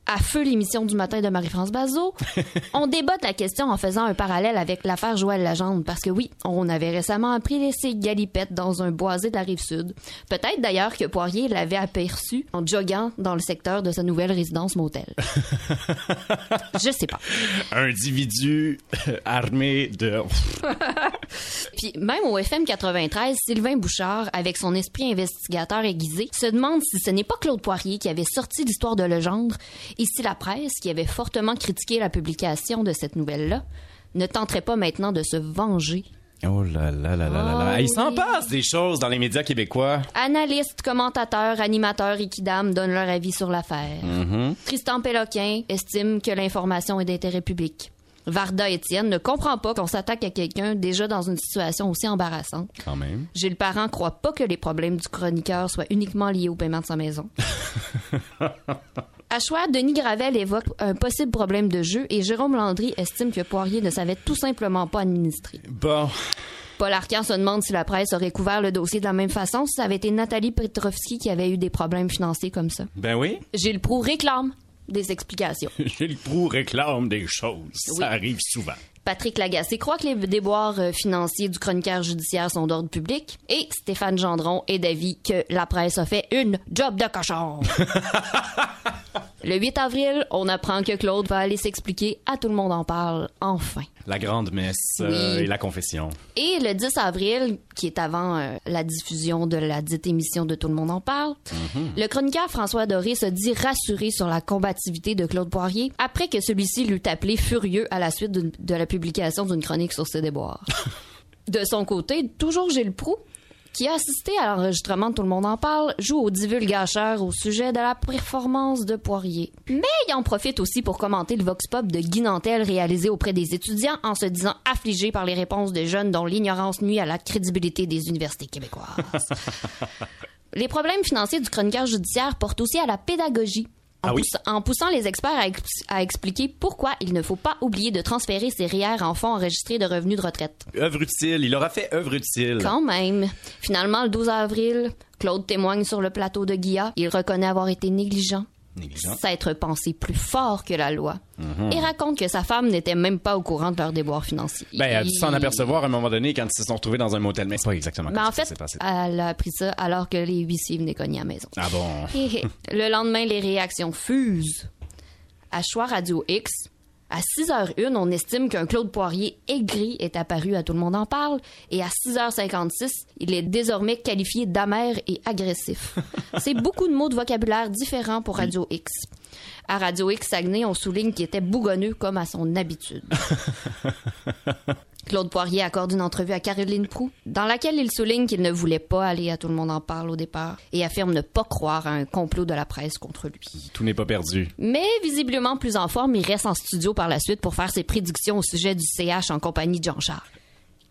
À feu l'émission du matin de Marie-France Bazot. *laughs* on débat de la question en faisant un parallèle avec l'affaire Joël Legendre, parce que oui, on avait récemment appris laisser galipette dans un boisé de la rive sud. Peut-être d'ailleurs que Poirier l'avait aperçu en joguant dans le secteur de sa nouvelle résidence motel. *laughs* Je sais pas. Un individu armé de... *laughs* Puis même au FM 93, Sylvain Bouchard, avec son esprit investigateur aiguisé, se demande si ce n'est pas Claude Poirier qui avait sorti l'histoire de Legendre si la presse, qui avait fortement critiqué la publication de cette nouvelle-là, ne tenterait pas maintenant de se venger. Oh là là là là là là. Ah Il s'en oui. passe des choses dans les médias québécois. Analystes, commentateurs, animateurs et kidam donnent leur avis sur l'affaire. Mhm. Tristan Péloquin estime que l'information est d'intérêt public. Varda Étienne ne comprend pas qu'on s'attaque à quelqu'un déjà dans une situation aussi embarrassante. Quand même. Gilles Parent croit pas que les problèmes du chroniqueur soient uniquement liés au paiement de sa maison. *laughs* À choix, Denis Gravel évoque un possible problème de jeu et Jérôme Landry estime que Poirier ne savait tout simplement pas administrer. Bon. Paul Arcan se demande si la presse aurait couvert le dossier de la même façon si ça avait été Nathalie Petrovski qui avait eu des problèmes financiers comme ça. Ben oui. Gilles Proux réclame des explications. *laughs* Gilles Proux réclame des choses. Oui. Ça arrive souvent. Patrick Lagacé croit que les déboires euh, financiers du chroniqueur judiciaire sont d'ordre public et Stéphane Gendron est d'avis que la presse a fait une job de cochon. *laughs* Le 8 avril, on apprend que Claude va aller s'expliquer à Tout le monde en parle, enfin. La grande messe euh, et la confession. Et le 10 avril, qui est avant euh, la diffusion de la dite émission de Tout le monde en parle, le chroniqueur François Doré se dit rassuré sur la combativité de Claude Poirier après que celui-ci l'eut appelé furieux à la suite d'une- de la publication d'une chronique sur ses déboires. *laughs* de son côté, toujours Gilles Proux, qui a assisté à l'enregistrement Tout le monde en parle, joue au divulgateur au sujet de la performance de Poirier. Mais il en profite aussi pour commenter le vox pop de Guy Nantel réalisé auprès des étudiants en se disant affligé par les réponses des jeunes dont l'ignorance nuit à la crédibilité des universités québécoises. *laughs* les problèmes financiers du chroniqueur judiciaire portent aussi à la pédagogie. En, Ah oui? en poussant les experts à, ex- à expliquer pourquoi il ne faut pas oublier de transférer ses REER en fonds enregistrés de revenus de retraite. Œuvre utile. Il aura fait œuvre utile. Quand même. Finalement, le 12 avril, Claude témoigne sur le plateau de Guilla. Il reconnaît avoir été négligent, Négligent. s'être pensé plus fort que la loi, Mhm. et raconte que sa femme n'était même pas au courant de leur déboire financier. Ben, elle a dû s'en apercevoir à un moment donné quand ils se sont retrouvés dans un motel. Mais c'est pas exactement Mais comme en ça fait, s'est passé. elle a appris ça alors que les huissiers venaient cogner à la maison. Ah bon? *laughs* Le lendemain, les réactions fusent. À Choix Radio X, à 6h01, on estime qu'un Claude Poirier aigri est apparu à Tout le monde en parle. Et à 6h56, il est désormais qualifié d'amer et agressif. *laughs* C'est beaucoup de mots de vocabulaire différents pour Radio X. À Radio X Saguenay, on souligne qu'il était bougonneux comme à son habitude. *laughs* Claude Poirier accorde une entrevue à Caroline Proux, dans laquelle il souligne qu'il ne voulait pas aller à Tout le monde en parle au départ et affirme ne pas croire à un complot de la presse contre lui. Tout n'est pas perdu. Mais visiblement plus en forme, il reste en studio par la suite pour faire ses prédictions au sujet du CH en compagnie de Jean Charles.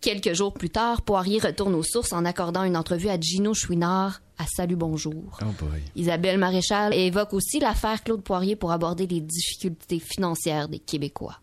Quelques jours plus tard, Poirier retourne aux sources en accordant une entrevue à Gino Chouinard à Salut Bonjour. Oh. Isabelle Maréchal évoque aussi l'affaire Claude Poirier pour aborder les difficultés financières des Québécois.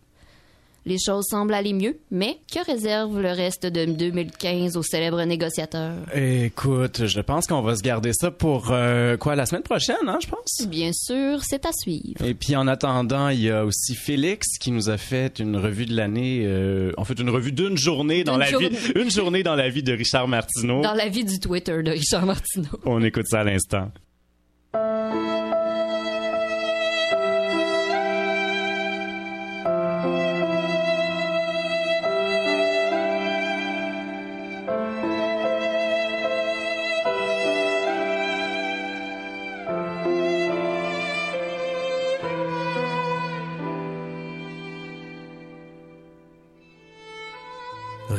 Les choses semblent aller mieux, mais que réserve le reste de 2015 au célèbre négociateur? Écoute, je pense qu'on va se garder ça pour euh, quoi la semaine prochaine, hein, je pense? Bien sûr, c'est à suivre. Et puis en attendant, il y a aussi Félix qui nous a fait une revue de l'année, euh, en fait une revue d'une journée dans la journée. vie, *laughs* une journée dans la vie de Richard Martineau. Dans la vie du Twitter de Richard Martineau. On écoute ça à l'instant.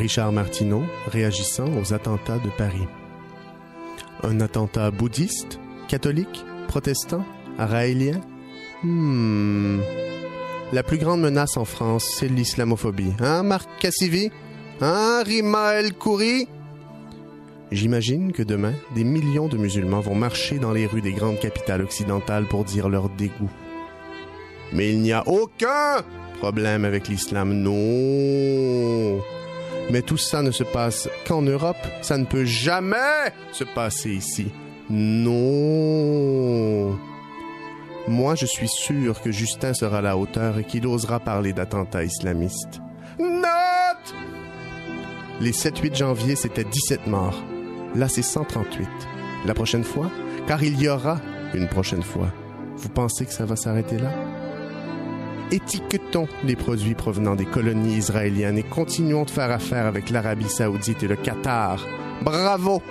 Richard Martineau réagissant aux attentats de Paris. Un attentat bouddhiste, catholique, protestant, araélien? Hmm. La plus grande menace en France, c'est l'islamophobie. Hein, Marc Cassivi? Hein, Rima El Khoury? J'imagine que demain, des millions de musulmans vont marcher dans les rues des grandes capitales occidentales pour dire leur dégoût. Mais il n'y a aucun problème avec l'islam, non. Mais tout ça ne se passe qu'en Europe. Ça ne peut jamais se passer ici. Non. Moi, je suis sûr que Justin sera à la hauteur et qu'il osera parler d'attentats islamistes. Note! Les 7-8 janvier, c'était 17 morts. Là, c'est 138. La prochaine fois? Car il y aura une prochaine fois. Vous pensez que ça va s'arrêter là? Étiquetons les produits provenant des colonies israéliennes et continuons de faire affaire avec l'Arabie saoudite et le Qatar. Bravo!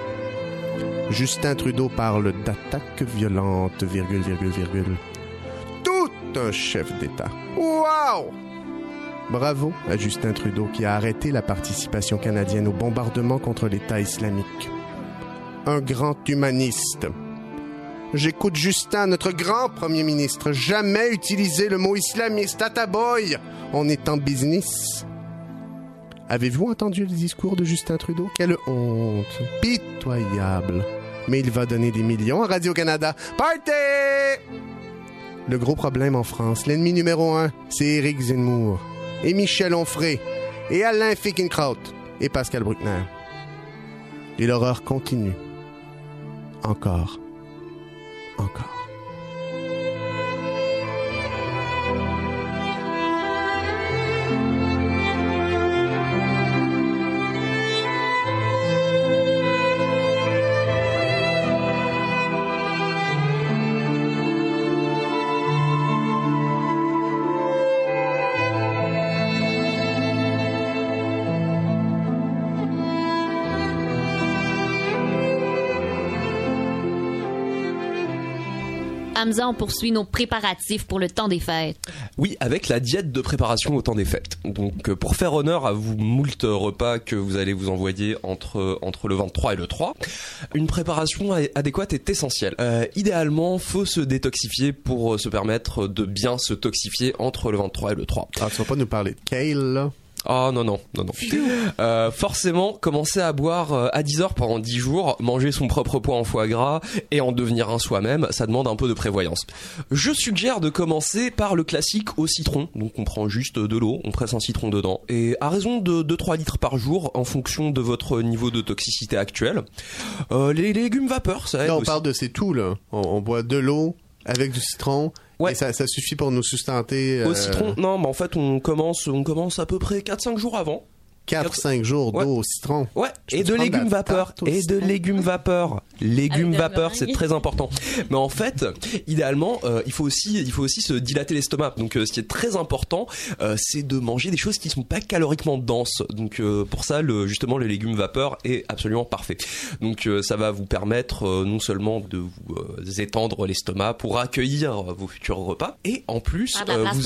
Justin Trudeau parle d'attaque violente, virgule, virgule, virgule. Tout un chef d'État. Wow! Bravo à Justin Trudeau qui a arrêté la participation canadienne au bombardement contre l'État islamique. Un grand humaniste. J'écoute Justin, notre grand premier ministre, jamais utiliser le mot islamiste à ta boy. On est en business. Avez-vous entendu le discours de Justin Trudeau? Quelle honte. Pitoyable. Mais il va donner des millions à Radio-Canada. Party! Le gros problème en France, l'ennemi numéro un, c'est Éric Zemmour, et Michel Onfray, et Alain Fickenkraut, et Pascal Bruckner. Et l'horreur continue. Encore. Encore. Hamza, on poursuit nos préparatifs pour le temps des fêtes. Oui, avec la diète de préparation au temps des fêtes. Donc, euh, pour faire honneur à vous moult repas que vous allez vous envoyer entre, entre le 23 et le 3, une préparation adéquate est essentielle. Euh, idéalement, faut se détoxifier pour euh, se permettre de bien se toxifier entre le 23 et le 3. Ah, tu vas pas nous parler de kale, là? Ah non, non, non, non. Euh, forcément, commencer à boire euh, à 10 heures pendant 10 jours, manger son propre poids en foie gras et en devenir un soi-même, ça demande un peu de prévoyance. Je suggère de commencer par le classique au citron. Donc on prend juste de l'eau, on presse un citron dedans. Et à raison de 2-3 litres par jour en fonction de votre niveau de toxicité actuel. Euh, les légumes vapeur, ça aide Là, on aussi. parle de c'est tout, là. On, on boit de l'eau avec du citron. Et ça, ça suffit pour nous sustenter. Au euh, citron, non, mais en fait on commence, on commence à peu près 4-5 jours avant. 4-5 jours d'eau au citron. Ouais, Je et de légumes vapeur. Et de légumes vapeur. Légumes vapeur, c'est très important. Mais en fait, idéalement, euh, il faut aussi, il faut aussi se dilater l'estomac. Donc, euh, ce qui est très important, euh, c'est de manger des choses qui sont pas caloriquement denses. Donc, euh, pour ça, le, justement, le légume vapeur est absolument parfait. Donc, euh, ça va vous permettre euh, non seulement de vous euh, étendre l'estomac pour accueillir vos futurs repas, et en plus, euh, vous-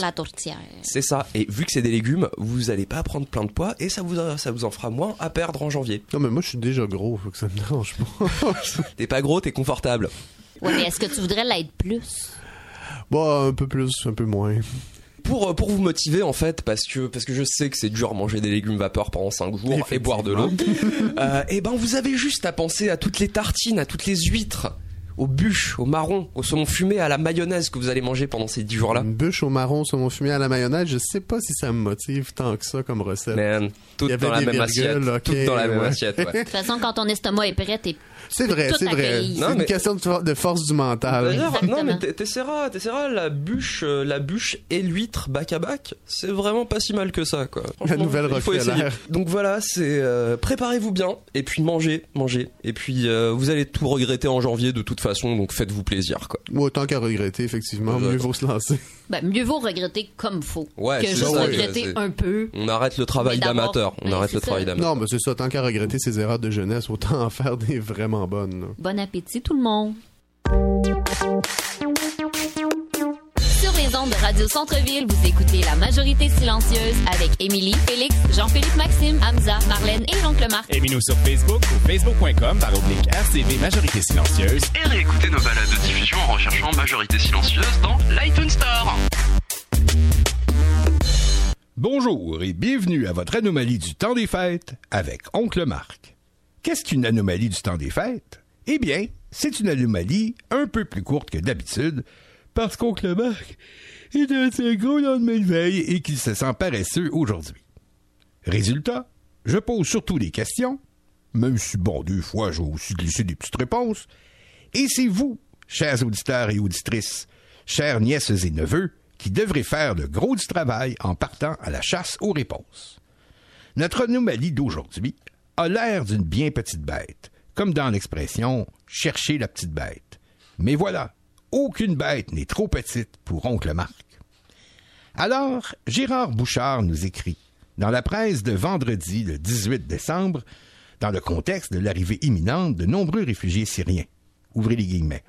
c'est ça. Et vu que c'est des légumes, vous allez pas prendre plein de poids et ça vous, ça vous en fera moins à perdre en janvier. Non, mais moi, je suis déjà gros, faut que ça me dérange pas. *laughs* T'es pas gros, t'es confortable. Ouais, mais est-ce que tu voudrais l'être plus? Bon, un peu plus, un peu moins. Pour, euh, pour vous motiver en fait, parce que, parce que je sais que c'est dur manger des légumes vapeur pendant 5 jours et boire de l'eau, euh, et ben vous avez juste à penser à toutes les tartines, à toutes les huîtres, aux bûches, aux marrons, au saumon fumé, à la mayonnaise que vous allez manger pendant ces 10 jours-là. Une bûche au marron, saumon fumé à la mayonnaise, je sais pas si ça me motive tant que ça comme recette. Man, toutes Il y avait dans la même virgules, assiette, dans la même assiette, ouais. De toute façon, quand ton estomac est prêt, t'es C'est vrai, c'est vrai. C'est une question de, for- de force du mental. Non mais t- t'essaieras, t'essaieras la bûche, euh, la bûche et l'huître bac à bac. C'est vraiment pas si mal que ça, quoi. Franchement, nouvelle Rockefeller. Donc voilà, c'est euh, préparez-vous bien et puis mangez, mangez. Et puis euh, vous allez tout regretter en janvier de toute façon, donc faites-vous plaisir, quoi. Ou autant qu'à regretter, effectivement, mieux vaut se lancer. Ben, mieux vaut regretter comme faut Ouais, que juste ça, regretter un peu. On arrête le travail d'amateur. On Ouais, arrête le ça. travail d'amateur. Non, mais c'est ça, tant qu'à regretter ses erreurs de jeunesse, autant en faire des vraiment là. Bon appétit tout le monde. Sur les ondes de Radio Centre-Ville, vous écoutez La Majorité Silencieuse avec Émilie, Félix, Jean-Philippe Maxime, Hamza, Marlène et l'oncle Marc. Aimez-nous sur Facebook ou facebook.com par oblique RCV Majorité Silencieuse. Et réécoutez nos balades de diffusion en recherchant Majorité Silencieuse dans l'iTunes Store. Bonjour et bienvenue à votre anomalie du temps des fêtes avec Oncle Marc. Qu'est-ce qu'une anomalie du temps des fêtes? Eh bien, c'est une anomalie un peu plus courte que d'habitude parce qu'Oncle Marc est assez gros lendemain de veille et qu'il se sent paresseux aujourd'hui. Résultat, je pose surtout des questions, même si, bon, deux fois, j'ai aussi glissé des petites réponses, et c'est vous, chers auditeurs et auditrices, chères nièces et neveux, qui devraient faire le gros du travail en partant à la chasse aux réponses. Notre anomalie d'aujourd'hui a l'air d'une bien petite bête, comme dans l'expression chercher la petite bête. Mais voilà, aucune bête n'est trop petite pour oncle Marc. Alors, Gérard Bouchard nous écrit, dans la presse de vendredi le 18 décembre, dans le contexte de l'arrivée imminente de nombreux réfugiés syriens. Ouvrez les guillemets.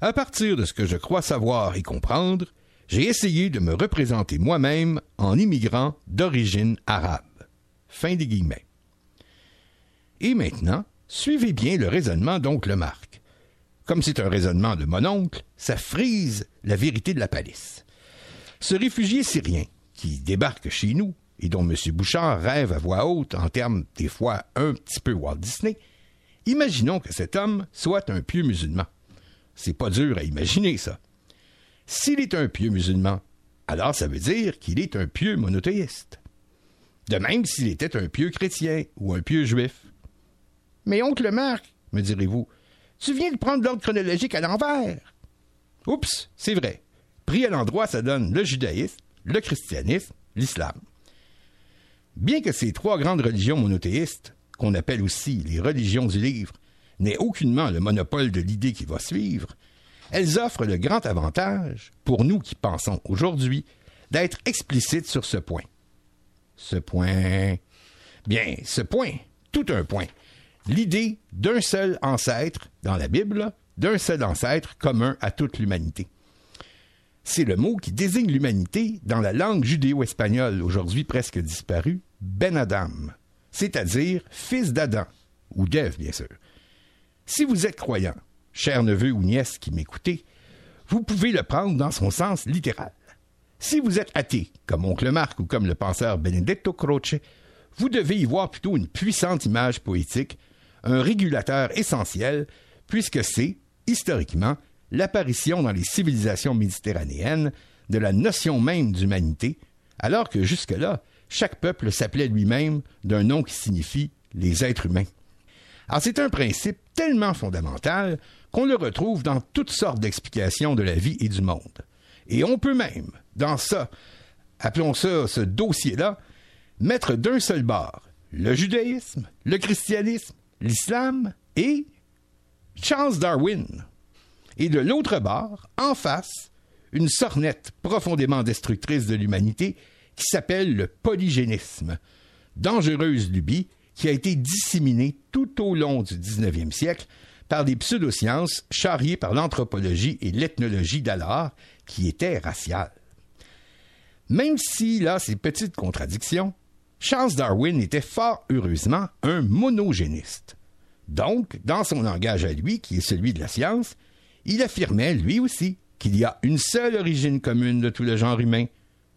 À partir de ce que je crois savoir et comprendre, j'ai essayé de me représenter moi-même en immigrant d'origine arabe. Fin des guillemets. Et maintenant, suivez bien le raisonnement d'oncle Marc. Comme c'est un raisonnement de mon oncle, ça frise la vérité de la palisse. Ce réfugié syrien qui débarque chez nous et dont M. Bouchard rêve à voix haute en termes des fois un petit peu Walt Disney, imaginons que cet homme soit un pieux musulman. C'est pas dur à imaginer ça. S'il est un pieux musulman, alors ça veut dire qu'il est un pieux monothéiste. De même s'il était un pieux chrétien ou un pieux juif. Mais oncle Marc, me direz-vous, tu viens de prendre l'ordre chronologique à l'envers. Oups, c'est vrai. Pris à l'endroit, ça donne le judaïsme, le christianisme, l'islam. Bien que ces trois grandes religions monothéistes, qu'on appelle aussi les religions du livre, n'aient aucunement le monopole de l'idée qui va suivre, elles offrent le grand avantage, pour nous qui pensons aujourd'hui, d'être explicites sur ce point. Ce point. Bien, ce point, tout un point. L'idée d'un seul ancêtre, dans la Bible, d'un seul ancêtre commun à toute l'humanité. C'est le mot qui désigne l'humanité dans la langue judéo-espagnole, aujourd'hui presque disparue, Ben Adam, c'est-à-dire fils d'Adam, ou d'Ève, bien sûr. Si vous êtes croyant, cher neveu ou nièce qui m'écoutez, vous pouvez le prendre dans son sens littéral. Si vous êtes athée, comme oncle Marc ou comme le penseur Benedetto Croce, vous devez y voir plutôt une puissante image poétique, un régulateur essentiel, puisque c'est, historiquement, l'apparition dans les civilisations méditerranéennes de la notion même d'humanité, alors que jusque-là, chaque peuple s'appelait lui-même d'un nom qui signifie les êtres humains. Alors c'est un principe tellement fondamental qu'on le retrouve dans toutes sortes d'explications de la vie et du monde. Et on peut même, dans ça, appelons ça ce dossier-là, mettre d'un seul bord le judaïsme, le christianisme, l'islam et Charles Darwin. Et de l'autre bord, en face, une sornette profondément destructrice de l'humanité qui s'appelle le polygénisme, dangereuse lubie qui a été disséminée tout au long du 19e siècle par des pseudosciences charriées par l'anthropologie et l'ethnologie d'alors, qui étaient raciales. Même s'il a ces petites contradictions, Charles Darwin était fort heureusement un monogéniste. Donc, dans son langage à lui, qui est celui de la science, il affirmait, lui aussi, qu'il y a une seule origine commune de tout le genre humain,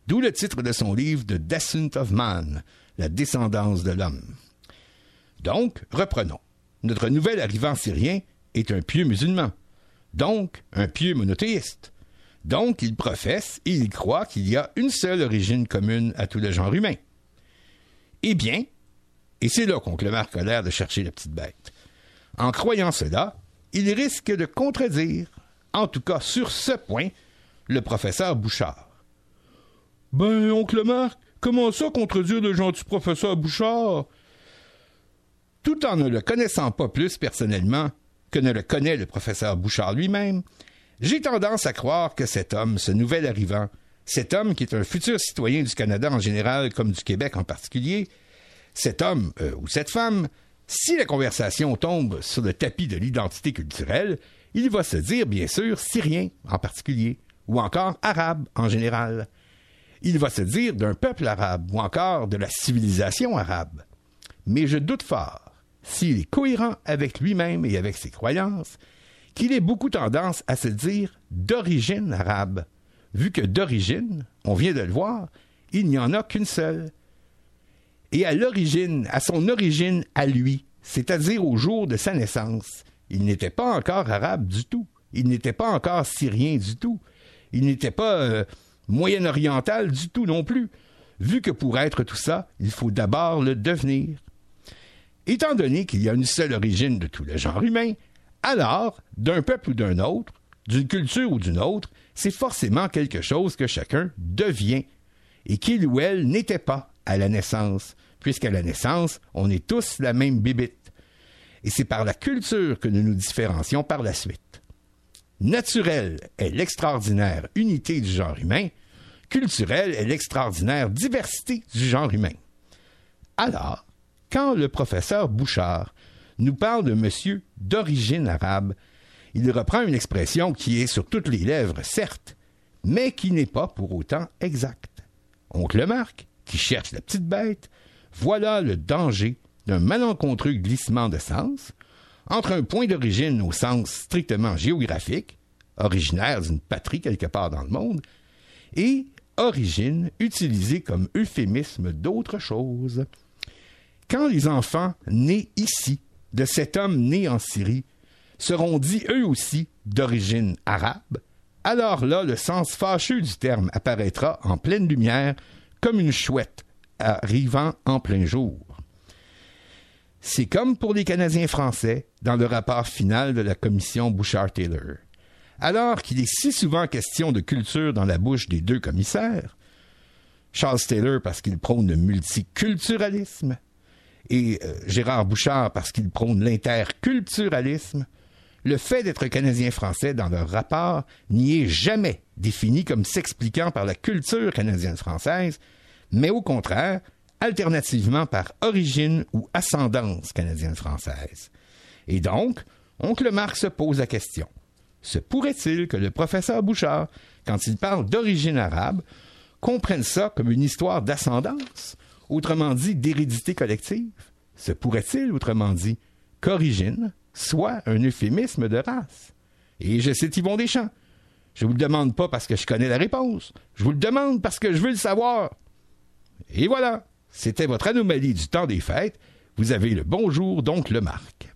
d'où le titre de son livre The Descent of Man, la descendance de l'homme. Donc, reprenons. Notre nouvel arrivant syrien est un pieux musulman, donc un pieux monothéiste. Donc, il professe et il croit qu'il y a une seule origine commune à tout le genre humain. Eh bien, et c'est là qu'oncle Marc a l'air de chercher la petite bête. En croyant cela, il risque de contredire, en tout cas sur ce point, le professeur Bouchard. Ben, oncle Marc, comment ça contredire le gentil professeur Bouchard? Tout en ne le connaissant pas plus personnellement que ne le connaît le professeur Bouchard lui-même, j'ai tendance à croire que cet homme, ce nouvel arrivant, cet homme qui est un futur citoyen du Canada en général comme du Québec en particulier, cet homme euh, ou cette femme, si la conversation tombe sur le tapis de l'identité culturelle, il va se dire bien sûr syrien en particulier, ou encore arabe en général. Il va se dire d'un peuple arabe, ou encore de la civilisation arabe. Mais je doute fort, s'il est cohérent avec lui-même et avec ses croyances, qu'il ait beaucoup tendance à se dire d'origine arabe, vu que d'origine, on vient de le voir, il n'y en a qu'une seule. Et à l'origine, à son origine à lui, c'est-à-dire au jour de sa naissance, il n'était pas encore arabe du tout. Il n'était pas encore syrien du tout. Il n'était pas euh, moyen-oriental du tout non plus, vu que pour être tout ça, il faut d'abord le devenir. Étant donné qu'il y a une seule origine de tout le genre humain, alors, d'un peuple ou d'un autre, d'une culture ou d'une autre, c'est forcément quelque chose que chacun devient et qu'il ou elle n'était pas à la naissance, puisqu'à la naissance, on est tous la même bibite. Et c'est par la culture que nous nous différencions par la suite. Naturel est l'extraordinaire unité du genre humain, culturel est l'extraordinaire diversité du genre humain. Alors, quand le professeur Bouchard nous parle de monsieur d'origine arabe, il reprend une expression qui est sur toutes les lèvres, certes, mais qui n'est pas pour autant exacte. Oncle Marc, qui cherche la petite bête, voilà le danger d'un malencontreux glissement de sens entre un point d'origine au sens strictement géographique, originaire d'une patrie quelque part dans le monde, et origine utilisée comme euphémisme d'autre chose. Quand les enfants nés ici, de cet homme né en Syrie, seront dits eux aussi d'origine arabe, alors là le sens fâcheux du terme apparaîtra en pleine lumière comme une chouette arrivant en plein jour. C'est comme pour les Canadiens français dans le rapport final de la commission Bouchard-Taylor. Alors qu'il est si souvent question de culture dans la bouche des deux commissaires, Charles Taylor parce qu'il prône le multiculturalisme et euh, Gérard Bouchard parce qu'il prône l'interculturalisme, le fait d'être canadien-français dans leur rapport n'y est jamais défini comme s'expliquant par la culture canadienne-française, mais au contraire, alternativement par origine ou ascendance canadienne-française. Et donc, oncle Marc se pose la question. Se pourrait-il que le professeur Bouchard, quand il parle d'origine arabe, comprenne ça comme une histoire d'ascendance, autrement dit d'hérédité collective? Se pourrait-il, autrement dit, qu'origine soit un euphémisme de race? Et je cite Yvon Deschamps. Je vous le demande pas parce que je connais la réponse. Je vous le demande parce que je veux le savoir. Et voilà, c'était votre anomalie du temps des fêtes. Vous avez le bonjour, donc le Marc.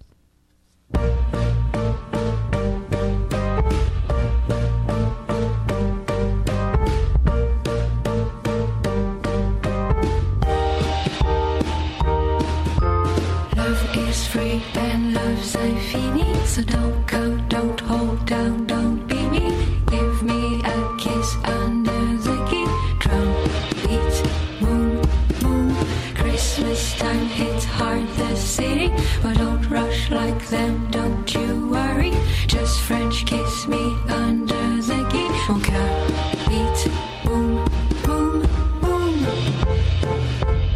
Boom, boom,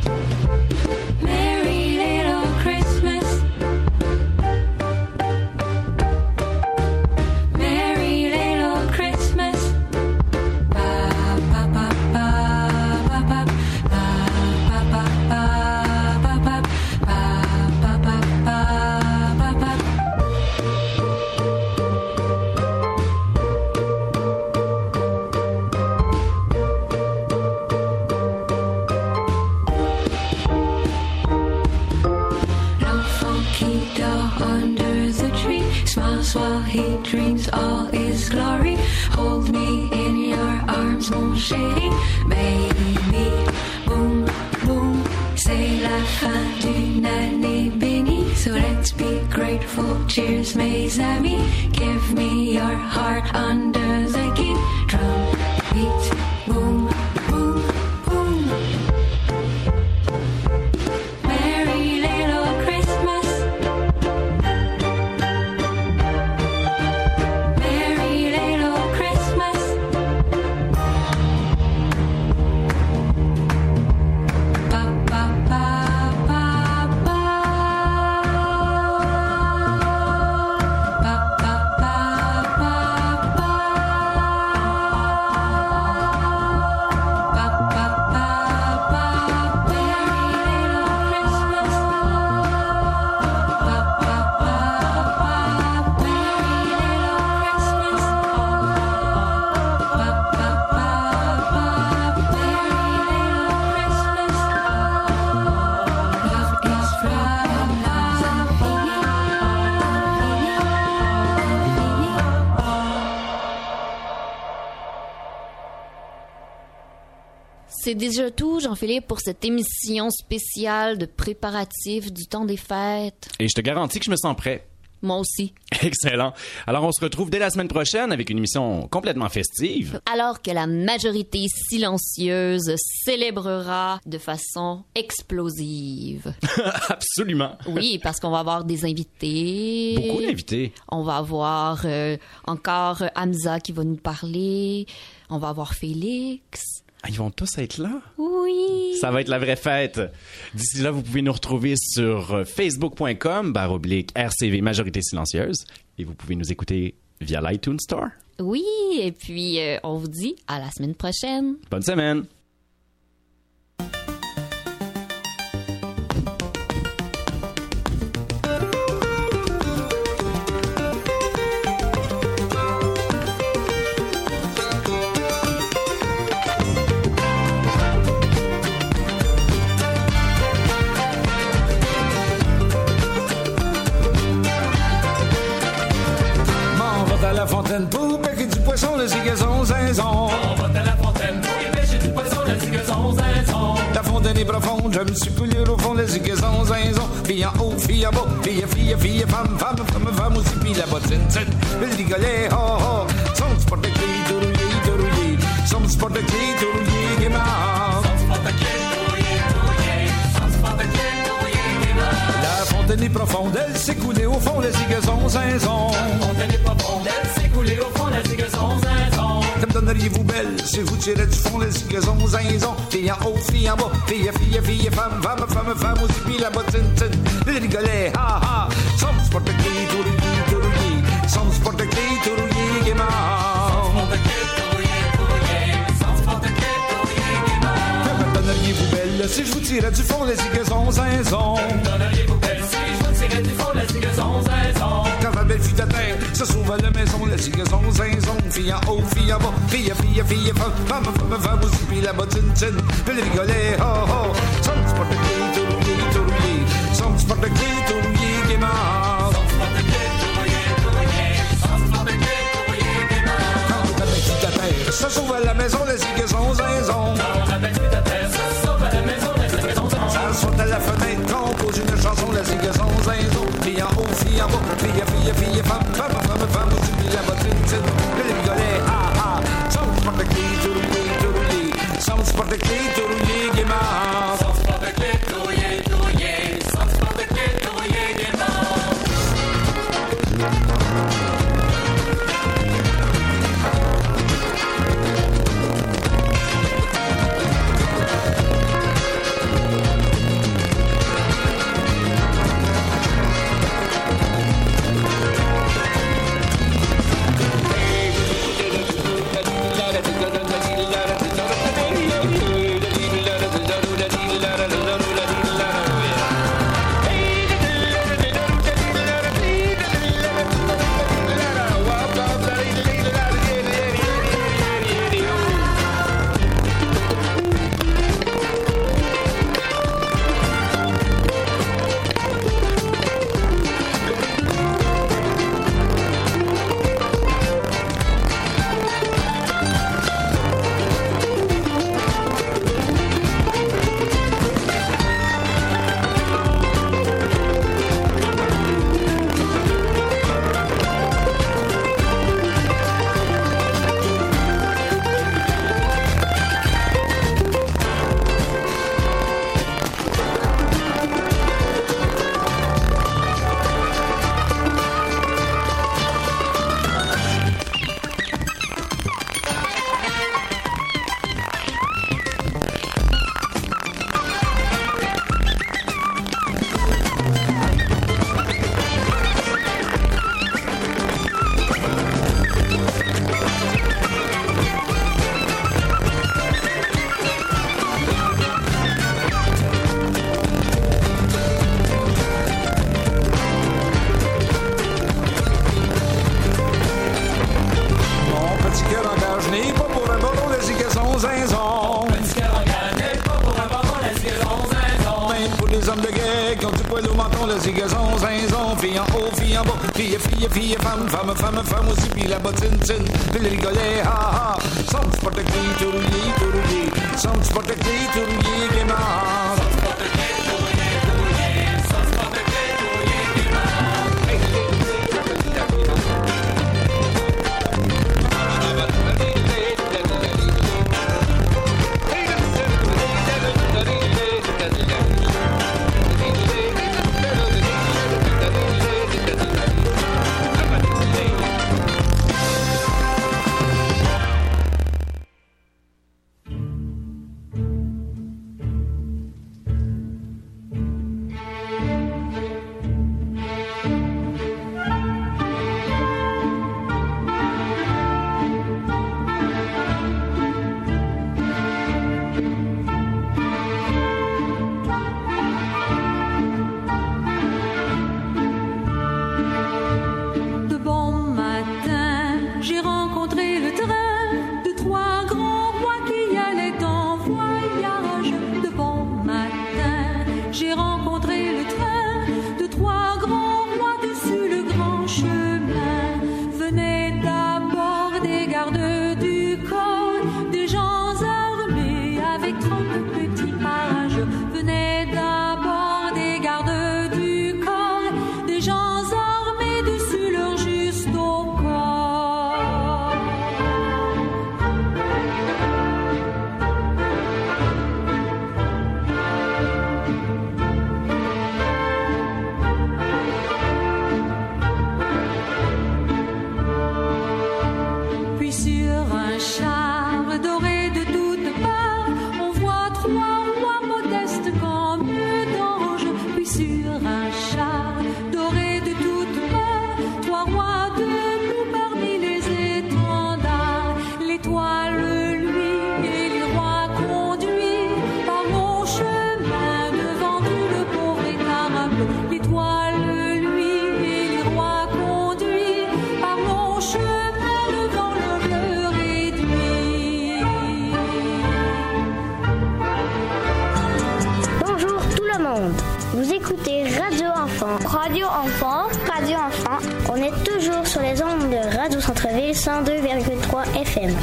C'est déjà tout, Jean-Philippe, pour cette émission spéciale de préparatifs du temps des fêtes. Et je te garantis que je me sens prêt. Moi aussi. *laughs* Excellent. Alors, on se retrouve dès la semaine prochaine avec une émission complètement festive. Alors que la majorité silencieuse célébrera de façon explosive. *laughs* Absolument. Oui, parce qu'on va avoir des invités. Beaucoup d'invités. On va avoir euh, encore Hamza qui va nous parler. On va avoir Félix. Ah, ils vont tous être là? Oui. Ça va être la vraie fête. D'ici là, vous pouvez nous retrouver sur euh, facebook.com, barre oblique RCV Majorité Silencieuse. Et vous pouvez nous écouter via l'iTunes Store. Oui, et puis euh, on vous dit à la semaine prochaine. Bonne semaine. Fontaine pour pêcher du poisson, le zigazon zinzon. M'en va à la fontaine pour pêcher du poisson, le zigazon zinzon. La fontaine est profonde, je me suis coulé au fond, le zigazon zinzon. Fille en haut, fille en bas, fille, fille, fille, femme, femme, femme, femme aussi, puis la bottine, tine, le rigolet, ho, ho. Son sport de clé, tout rouillé, tout rouillé. Son sport de clé, tout rouillé, gaiement. Son sport de clé, La fontaine est profonde, elle s'est coulée au fond, le zigazon zinzon. La fontaine est profonde, elle s'est coulée au fond, le zigazon zinzon. Que me donneriez-vous belle? Si vous tirez du fond, le zigazon zinzon? Fille en haut, fille en bas, fille, fille, fille, femme, femme, femme, femme, aussi, puis la bottine, tine, le rigolet, ha, ha. De clé, tout si je vous tirais du fond, le zigazon zinzon? Si je vous tirais du fond, le zigazon zinzon? Quand la belle fille se sauve à la maison, le zigazon zinzon. Fille en haut, fille en bas, fille, fille, fille, femme, femme, femme, femme, aussi, la bottine, tine, puis le rigolet, ho, ho. Son sport de clé. Son sport de clé, tout rouillé, gaiement. Son sport de clé, tout rouillé, tout rouillé. Son sport de clé, tout rouillé, gaiement. Quand la belle fille de terre se à la maison, zinzon. Quand la fille, fille, femme, femme, aussi, puis la bottine, tine, puis le rigolet, On est toujours sur les ondes de Radio Centre-Ville 102,3 FM.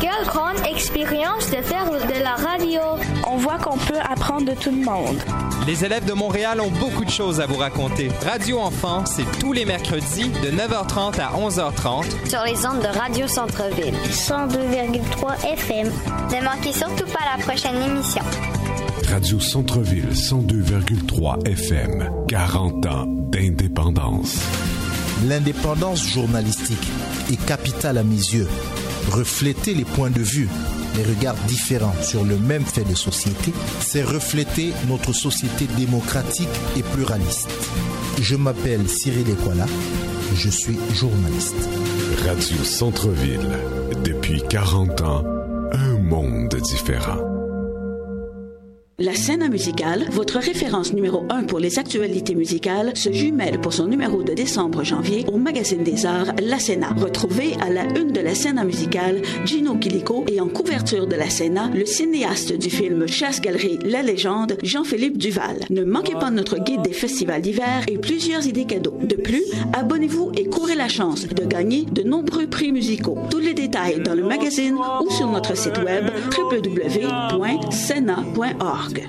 Quelle grande expérience de faire de la radio. On voit qu'on peut apprendre de tout le monde. Les élèves de Montréal ont beaucoup de choses à vous raconter. Radio Enfant, c'est tous les mercredis de 9h30 à 11h30 Sur les ondes de Radio Centre-Ville 102,3 FM. Ne manquez surtout pas la prochaine émission. Radio Centre-Ville 102,3 FM. 40 ans d'indépendance. L'indépendance journalistique est capitale à mes yeux. Refléter les points de vue, les regards différents sur le même fait de société, c'est refléter notre société démocratique et pluraliste. Je m'appelle Cyril Ekwala, je suis journaliste. Radio Centre-Ville. Depuis 40 ans, un monde différent. La scène musicale, votre référence numéro 1 pour les actualités musicales, se jumelle pour son numéro de décembre-janvier au Magazine des Arts La Scène. Retrouvez à la une de la scène musicale Gino Quilico et en couverture de la scène le cinéaste du film Chasse-Galerie La Légende, Jean-Philippe Duval. Ne manquez pas notre guide des festivals d'hiver et plusieurs idées cadeaux. De plus, abonnez-vous et courez la chance de gagner de nombreux prix musicaux. Tous les détails dans le magazine ou sur notre site web www.sena.org. Morgue.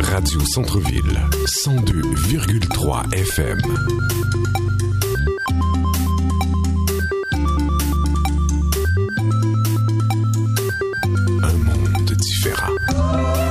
Radio Centre-Ville, 102,3 FM. Un monde différent.